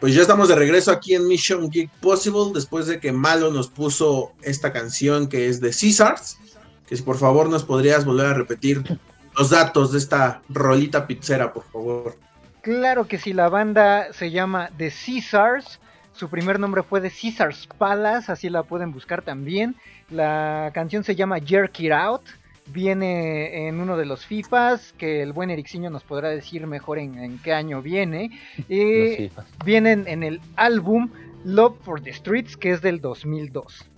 Pues ya estamos de regreso aquí en Mission Geek Possible después de que Malo nos puso esta canción que es de Caesars. Que si por favor nos podrías volver a repetir los datos de esta rolita pizzera, por favor. Claro que sí, la banda se llama The Caesars. Su primer nombre fue The Caesars Palace, así la pueden buscar también. La canción se llama Jerk It Out. Viene en uno de los FIFAs, que el buen Erixiño nos podrá decir mejor en, en qué año viene. (laughs) Y vienen en el álbum Love for the Streets, que es del 2002.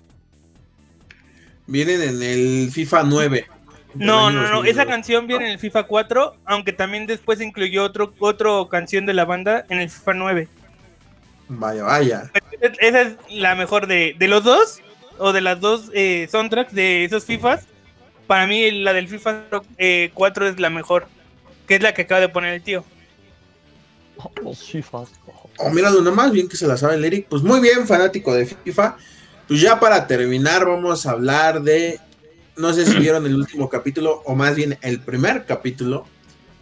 Vienen en el FIFA 9. del No, no, no, 2002. esa canción viene en el FIFA 4, aunque también después incluyó otro, otro canción de la banda en el FIFA 9. Vaya, vaya. Esa es la mejor de, de los dos, o de las dos eh, soundtracks de esos FIFAs. Para mí la del FIFA eh, 4 es la mejor, que es la que acaba de poner el tío. Los fifas. Oh, míralo nomás, bien que se la sabe el Eric. Pues muy bien, fanático de FIFA. Pues ya para terminar, vamos a hablar de. No sé si (clears throat) vieron el último capítulo, o más bien el primer capítulo.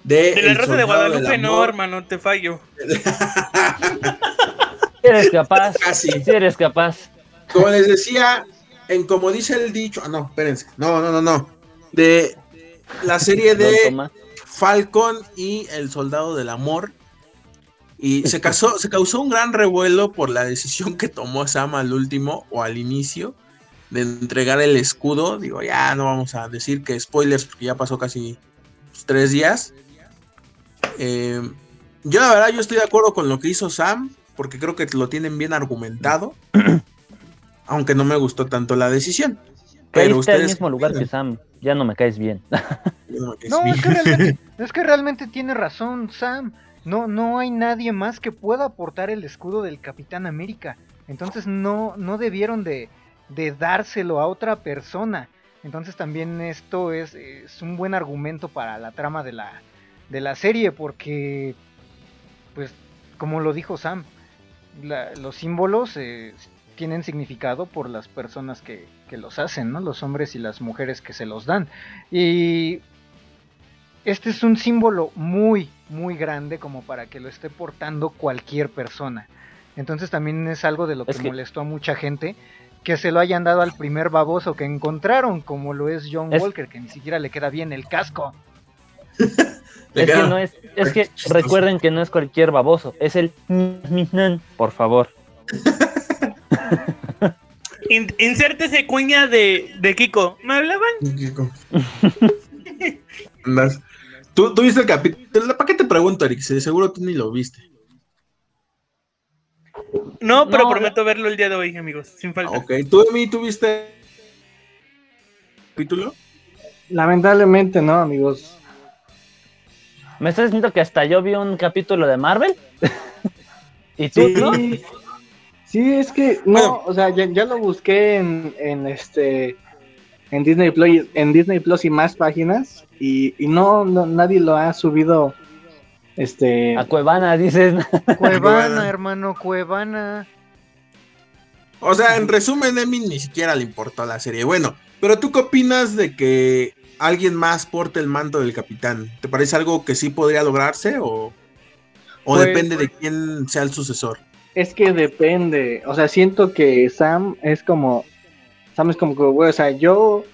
De, De la El Rosa de Guadalupe no, hermano, te fallo. Si eres capaz. (laughs) Casi. Si eres capaz. Como les decía, en como dice el dicho. Ah, no, espérense. No, no, no, no. De la serie de. Falcon y el Soldado del Amor. Y se, casó, se causó un gran revuelo por la decisión que tomó Sam al último o al inicio de entregar el escudo. Digo, ya no vamos a decir que spoilers porque ya pasó casi tres días. Eh, yo la verdad yo estoy de acuerdo con lo que hizo Sam porque creo que lo tienen bien argumentado. (clears throat) aunque no me gustó tanto la decisión. Pero Caíste al mismo lugar que Sam. Ya no me caes bien. (laughs) No, es No, mi- es que realmente, es que realmente tiene razón Sam. No, no hay nadie más que pueda aportar el escudo del Capitán América. Entonces no, no debieron de, de dárselo a otra persona. Entonces también esto es, es un buen argumento para la trama de la, de la serie porque, pues, como lo dijo Sam, la- los símbolos eh, tienen significado por las personas que, que los hacen, ¿no? Los hombres y las mujeres que se los dan. Y este es un símbolo muy, muy grande como para que lo esté portando cualquier persona. Entonces también es algo de lo que, Es que- molestó a mucha gente que se lo hayan dado al primer baboso que encontraron, como lo es John Es- Walker, que ni siquiera le queda bien el casco. (laughs) Es que no es, es que recuerden que no es cualquier baboso, es el por favor. (laughs) In- insértese cuña de, de Kiko. ¿Me hablaban? Kiko. (laughs) ¿Tú, tú viste el capítulo? ¿Para qué te pregunto, Eric? Seguro tú ni lo viste. No, pero No, prometo verlo el día de hoy, amigos. Sin falta. Ok, ¿tú, Emi, tú viste el capítulo? Lamentablemente no, amigos. ¿Me estás diciendo que hasta yo vi un capítulo de Marvel? (laughs) ¿Y tú, no? Sí, es que no, o sea, ya, ya lo busqué en, en este en Disney Plus, en Disney Plus y más páginas y, y no, no nadie lo ha subido este A Cuevana, dices. (laughs) Cuevana, hermano, Cuevana. O sea, en resumen, Emi ni siquiera le importó la serie. Bueno, pero ¿tú qué opinas de que alguien más porte el mando del capitán? ¿Te parece algo que sí podría lograrse o, o Pues- depende de quién sea el sucesor? Es que depende, o sea, siento que Sam es como, Sam es como que, güey, o sea, yo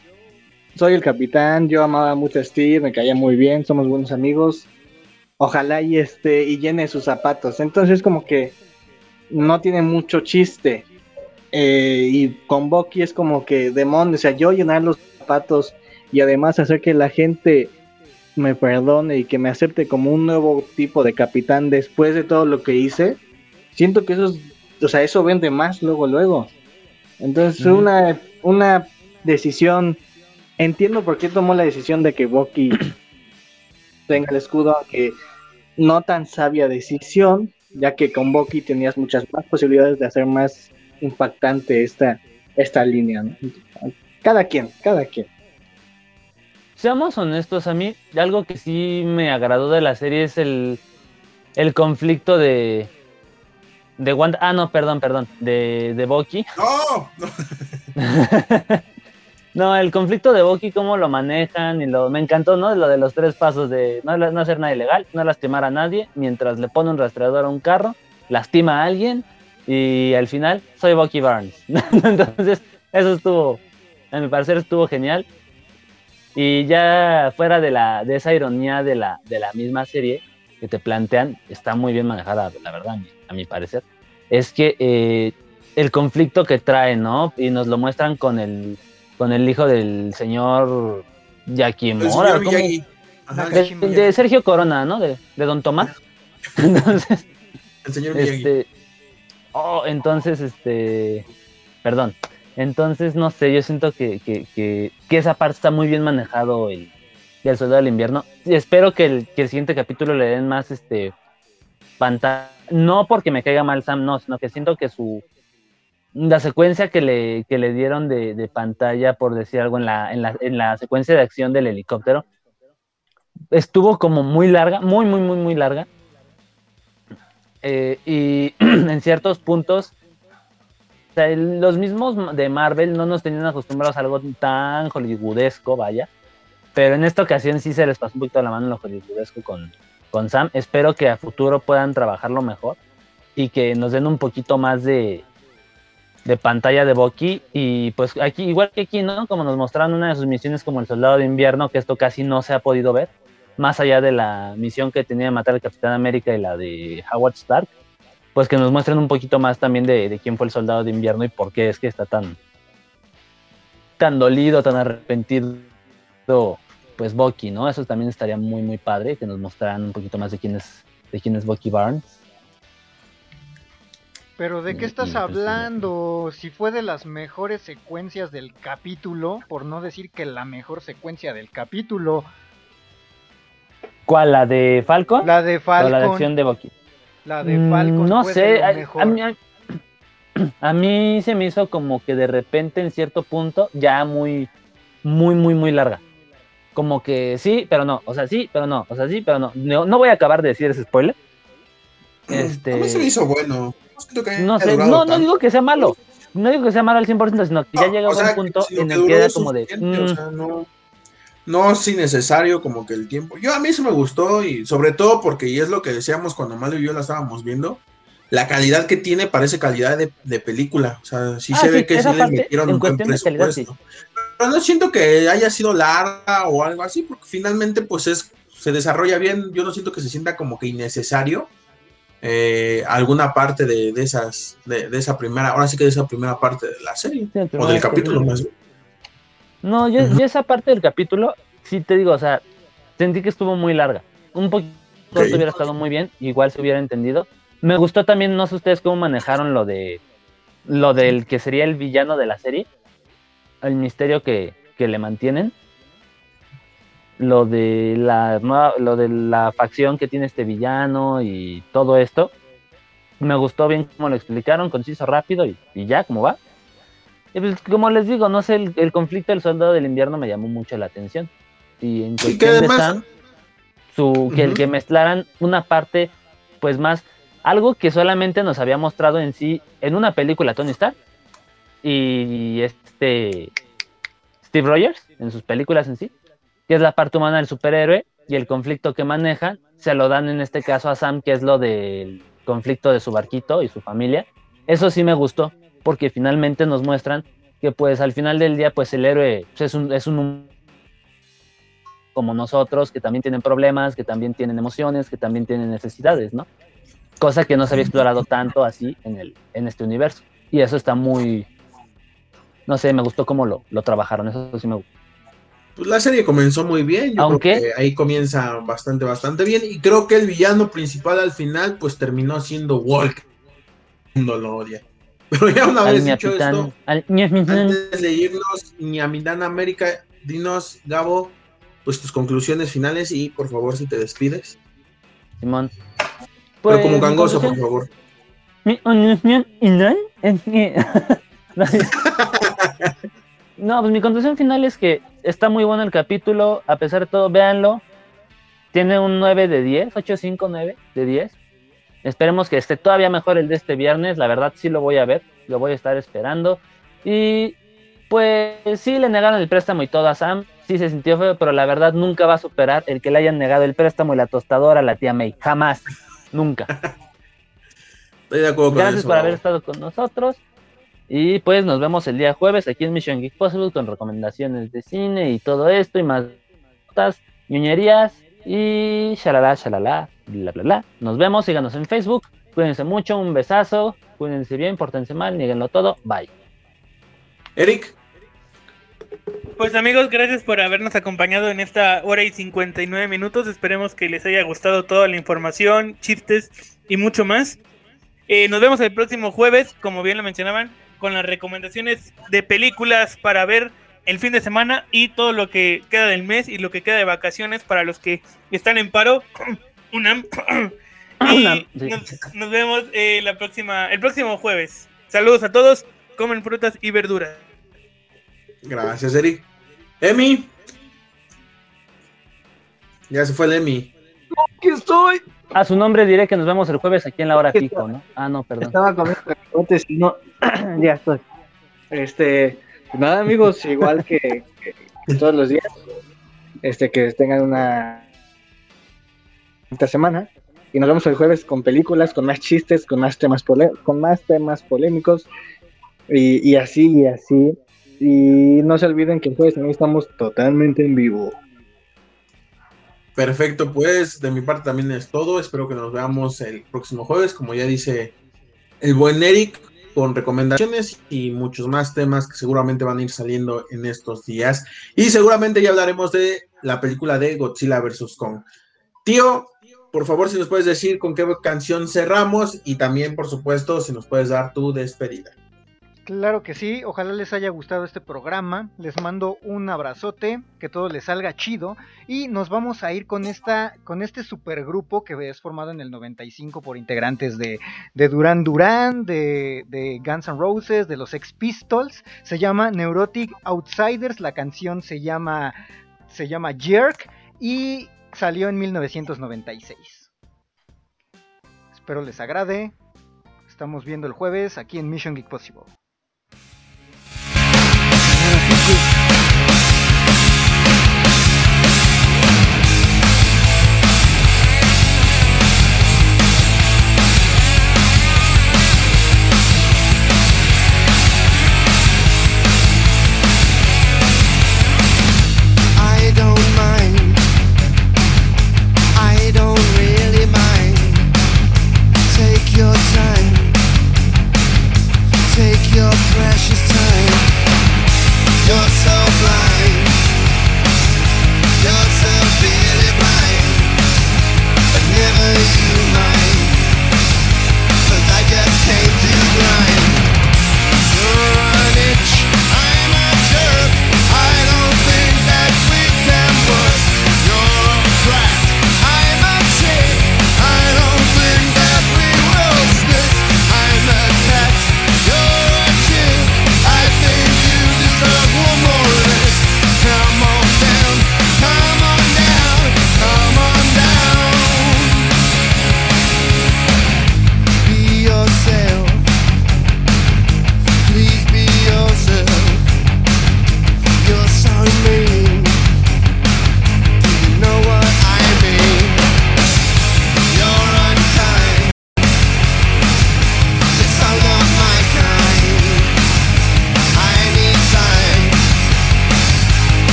soy el capitán, yo amaba mucho a Steve, me caía muy bien, somos buenos amigos, ojalá y este, y llene sus zapatos, entonces como que no tiene mucho chiste, Eh, y con Bucky es como que, demon, o sea, yo llenar los zapatos y además hacer que la gente me perdone y que me acepte como un nuevo tipo de capitán después de todo lo que hice, siento que eso es, o sea, eso vende más luego, luego. Entonces, Ujú. una, una decisión, entiendo por qué tomó la decisión de que Bucky (clears throat) tenga el escudo, aunque no tan sabia decisión, ya que con Bucky tenías muchas más posibilidades de hacer más impactante esta, esta línea. ¿no? Cada quien, cada quien. Seamos honestos, a mí algo que sí me agradó de la serie es el, el conflicto de... De Wanda... Ah, no, perdón, perdón. De, de Bucky. (laughs) ¡No! no. El conflicto de Bucky, cómo lo manejan y lo... Me encantó, ¿no? Lo de los tres pasos de no, no hacer nada ilegal, no lastimar a nadie, mientras le pone un rastreador a un carro, lastima a alguien y al final soy Bucky Barnes. (laughs) Entonces, eso estuvo, a mi parecer estuvo genial. Y ya fuera de, la, de esa ironía de la, de la misma serie que te plantean, está muy bien manejada, la verdad, a mi, a mi parecer. Es que eh, el conflicto que trae, ¿no? Y nos lo muestran con el, con el hijo del señor El Yakimora. De, de Sergio Corona, ¿no? De, de Don Tomás. (laughs) Entonces, el señor Miyagi. este. Oh, entonces, este. Perdón. Entonces, no sé, yo siento que, que, que, que esa parte está muy bien manejado el, del Soldado del Invierno. Y espero que el, que el siguiente capítulo le den más este pantalla. No porque me caiga mal Sam, no, sino que siento que su. La secuencia que le, que le dieron de, de pantalla, por decir algo, en la, en, la, en la secuencia de acción del helicóptero, estuvo como muy larga, muy, muy, muy, muy larga. Eh, y (clears throat) en ciertos puntos, o sea, el- los mismos de Marvel no nos tenían acostumbrados a algo tan hollywoodesco, vaya. Pero en esta ocasión sí se les pasó un poquito la mano en lo hollywoodesco con, con Sam. Espero que a futuro puedan trabajarlo mejor y que nos den un poquito más de, de pantalla de Bucky. Y pues aquí, igual que aquí, ¿no? Como nos mostraron una de sus misiones como el Soldado de Invierno, que esto casi no se ha podido ver más allá de la misión que tenía de matar al Capitán América y la de Howard Stark, pues que nos muestren un poquito más también de, de quién fue el soldado de invierno y por qué es que está tan, tan dolido, tan arrepentido, pues Bucky, ¿no? Eso también estaría muy, muy padre, que nos mostraran un poquito más de quién es, de quién es Bucky Barnes. Pero ¿de qué estás hablando? Si fue de las mejores secuencias del capítulo, por no decir que la mejor secuencia del capítulo, ¿Cuál? ¿La de Falcon? la de o la de Falcon, acción de Bucky? la de Mm, Falcon no fue sé, de lo a, a mejor. mí, a- (clears throat) a mí se me hizo como que de repente en cierto punto ya muy, muy, muy, muy larga. Como que sí, pero no, o sea, sí, pero no, o sea, sí, pero no. No, no voy a acabar de decir ese spoiler. Este, A mí se me hizo bueno. No que sé, no, no digo que sea malo. No digo que sea malo al 100%, sino que ya llega a un punto en el que era como de. o mm, sea, no, no es innecesario como que el tiempo. Yo a mí eso me gustó y sobre todo porque, y es lo que decíamos cuando Mario y yo la estábamos viendo, la calidad que tiene parece calidad de, de película. O sea, sí Ah, se sí, ve que sí le metieron un buen calidad, presupuesto. Pero no siento que haya sido larga o algo así, porque finalmente pues es se desarrolla bien. Yo no siento que se sienta como que innecesario. eh, alguna parte de, de esas, de, de esa primera, ahora sí que de esa primera parte de la serie, Sí, o del capítulo más bien. No, yo, esa parte del capítulo, sí te digo, o sea, sentí que estuvo muy larga. Un poquito corto Ok. hubiera estado muy bien, igual se hubiera entendido. Me gustó también, no sé ustedes cómo manejaron lo de lo del que sería el villano de la serie, el misterio que, que le mantienen, lo de la nueva- lo de la facción que tiene este villano y todo esto. Me gustó bien cómo lo explicaron, conciso, rápido y, y ya, como va. Y pues, como les digo, no sé, el, el conflicto del soldado del invierno me llamó mucho la atención. Y en Y que cuestión de además- Sam, su, que el que mezclaran una parte, pues más, algo que solamente nos había mostrado en sí en una película Tony Stark y este Steve Rogers en sus películas en sí, que es la parte humana del superhéroe y el conflicto que manejan, se lo dan en este caso a Sam, que es lo del conflicto de su barquito y su familia. Eso sí me gustó, porque finalmente nos muestran que pues al final del día pues el héroe pues, es un es un como nosotros que también tienen problemas, que también tienen emociones, que también tienen necesidades, ¿no? Cosa que no se había explorado tanto así en el en este universo. Y eso está muy no sé, me gustó cómo lo, lo trabajaron, eso sí me gustó. Pues la serie comenzó muy bien, yo Aunque- creo que ahí comienza bastante, bastante bien, y creo que el villano principal al final, pues terminó siendo Walker. No lo odia. (laughs) Pero ya una vez dicho esto, al antes de irnos, Ñamidán América, dinos, Gabo, pues tus conclusiones finales y por favor si te despides. Simón. Pero Pues, como mi gangoso, por favor. Mi es que. (laughs) (laughs) no, pues mi conclusión final es que está muy bueno el capítulo. A pesar de todo, véanlo. Tiene un 9 de 10, 8, 5, 9 de 10. Esperemos que esté todavía mejor el de este viernes. La verdad, sí lo voy a ver. Lo voy a estar esperando. Y pues sí, le negaron el préstamo y todo a Sam. Sí se sintió feo, pero la verdad nunca va a superar el que le hayan negado el préstamo y la tostadora a la tía May. Jamás. Nunca. (laughs) Estoy de acuerdo con Gracias eso, por haber estado con nosotros. Y pues nos vemos el día jueves aquí en Mission Geek Possible con recomendaciones de cine y todo esto y más notas, ñoñerías y shalala, shalala, bla, bla, bla. Nos vemos, síganos en Facebook. Cuídense mucho, un besazo. Cuídense bien, pórtense mal, nieguenlo todo. Bye. Eric, Pues amigos, gracias por habernos acompañado en esta hora y 59 minutos. Esperemos que les haya gustado toda la información, chistes y mucho más. Eh, nos vemos el próximo jueves, como bien lo mencionaban, con las recomendaciones de películas para ver el fin de semana y todo lo que queda del mes y lo que queda de vacaciones para los que están en paro. (clears throat) Unam. (clears throat) y Unam, sí. nos, nos vemos eh, la próxima, el próximo jueves. Saludos a todos, comen frutas y verduras. gracias Eric. Emi. Ya se fue el Emi. Aquí estoy. A su nombre diré que nos vemos el jueves aquí en la hora pico, ¿no? Ah, no, perdón. Estaba comiendo y no. (clears throat) ya estoy. Este. Nada, amigos, igual que, que- que todos los días. Este, que tengan una. Esta semana. Y nos vemos el jueves con películas, con más chistes, con más temas, pole- con más temas polémicos. Y, y así, y así. Y no se olviden que el jueves también estamos totalmente en vivo. Perfecto, pues de mi parte también es todo. Espero que nos veamos el próximo jueves, como ya dice el buen Eric, con recomendaciones y muchos más temas que seguramente van a ir saliendo en estos días. Y seguramente ya hablaremos de la película de Godzilla vs. Kong. Tío, por favor, si nos puedes decir con qué canción cerramos y también, por supuesto, si nos puedes dar tu despedida. Claro que sí, ojalá les haya gustado este programa. Les mando un abrazote, que todo les salga chido y nos vamos a ir con esta con este supergrupo que es formado en el 95 por integrantes de, Duran Duran, de, de Guns N' Roses, de los Ex Pistols. Se llama Neurotic Outsiders, la canción se llama se llama Jerk y salió en 1996. Espero les agrade. Estamos viendo el jueves aquí en Mission Geek Possible.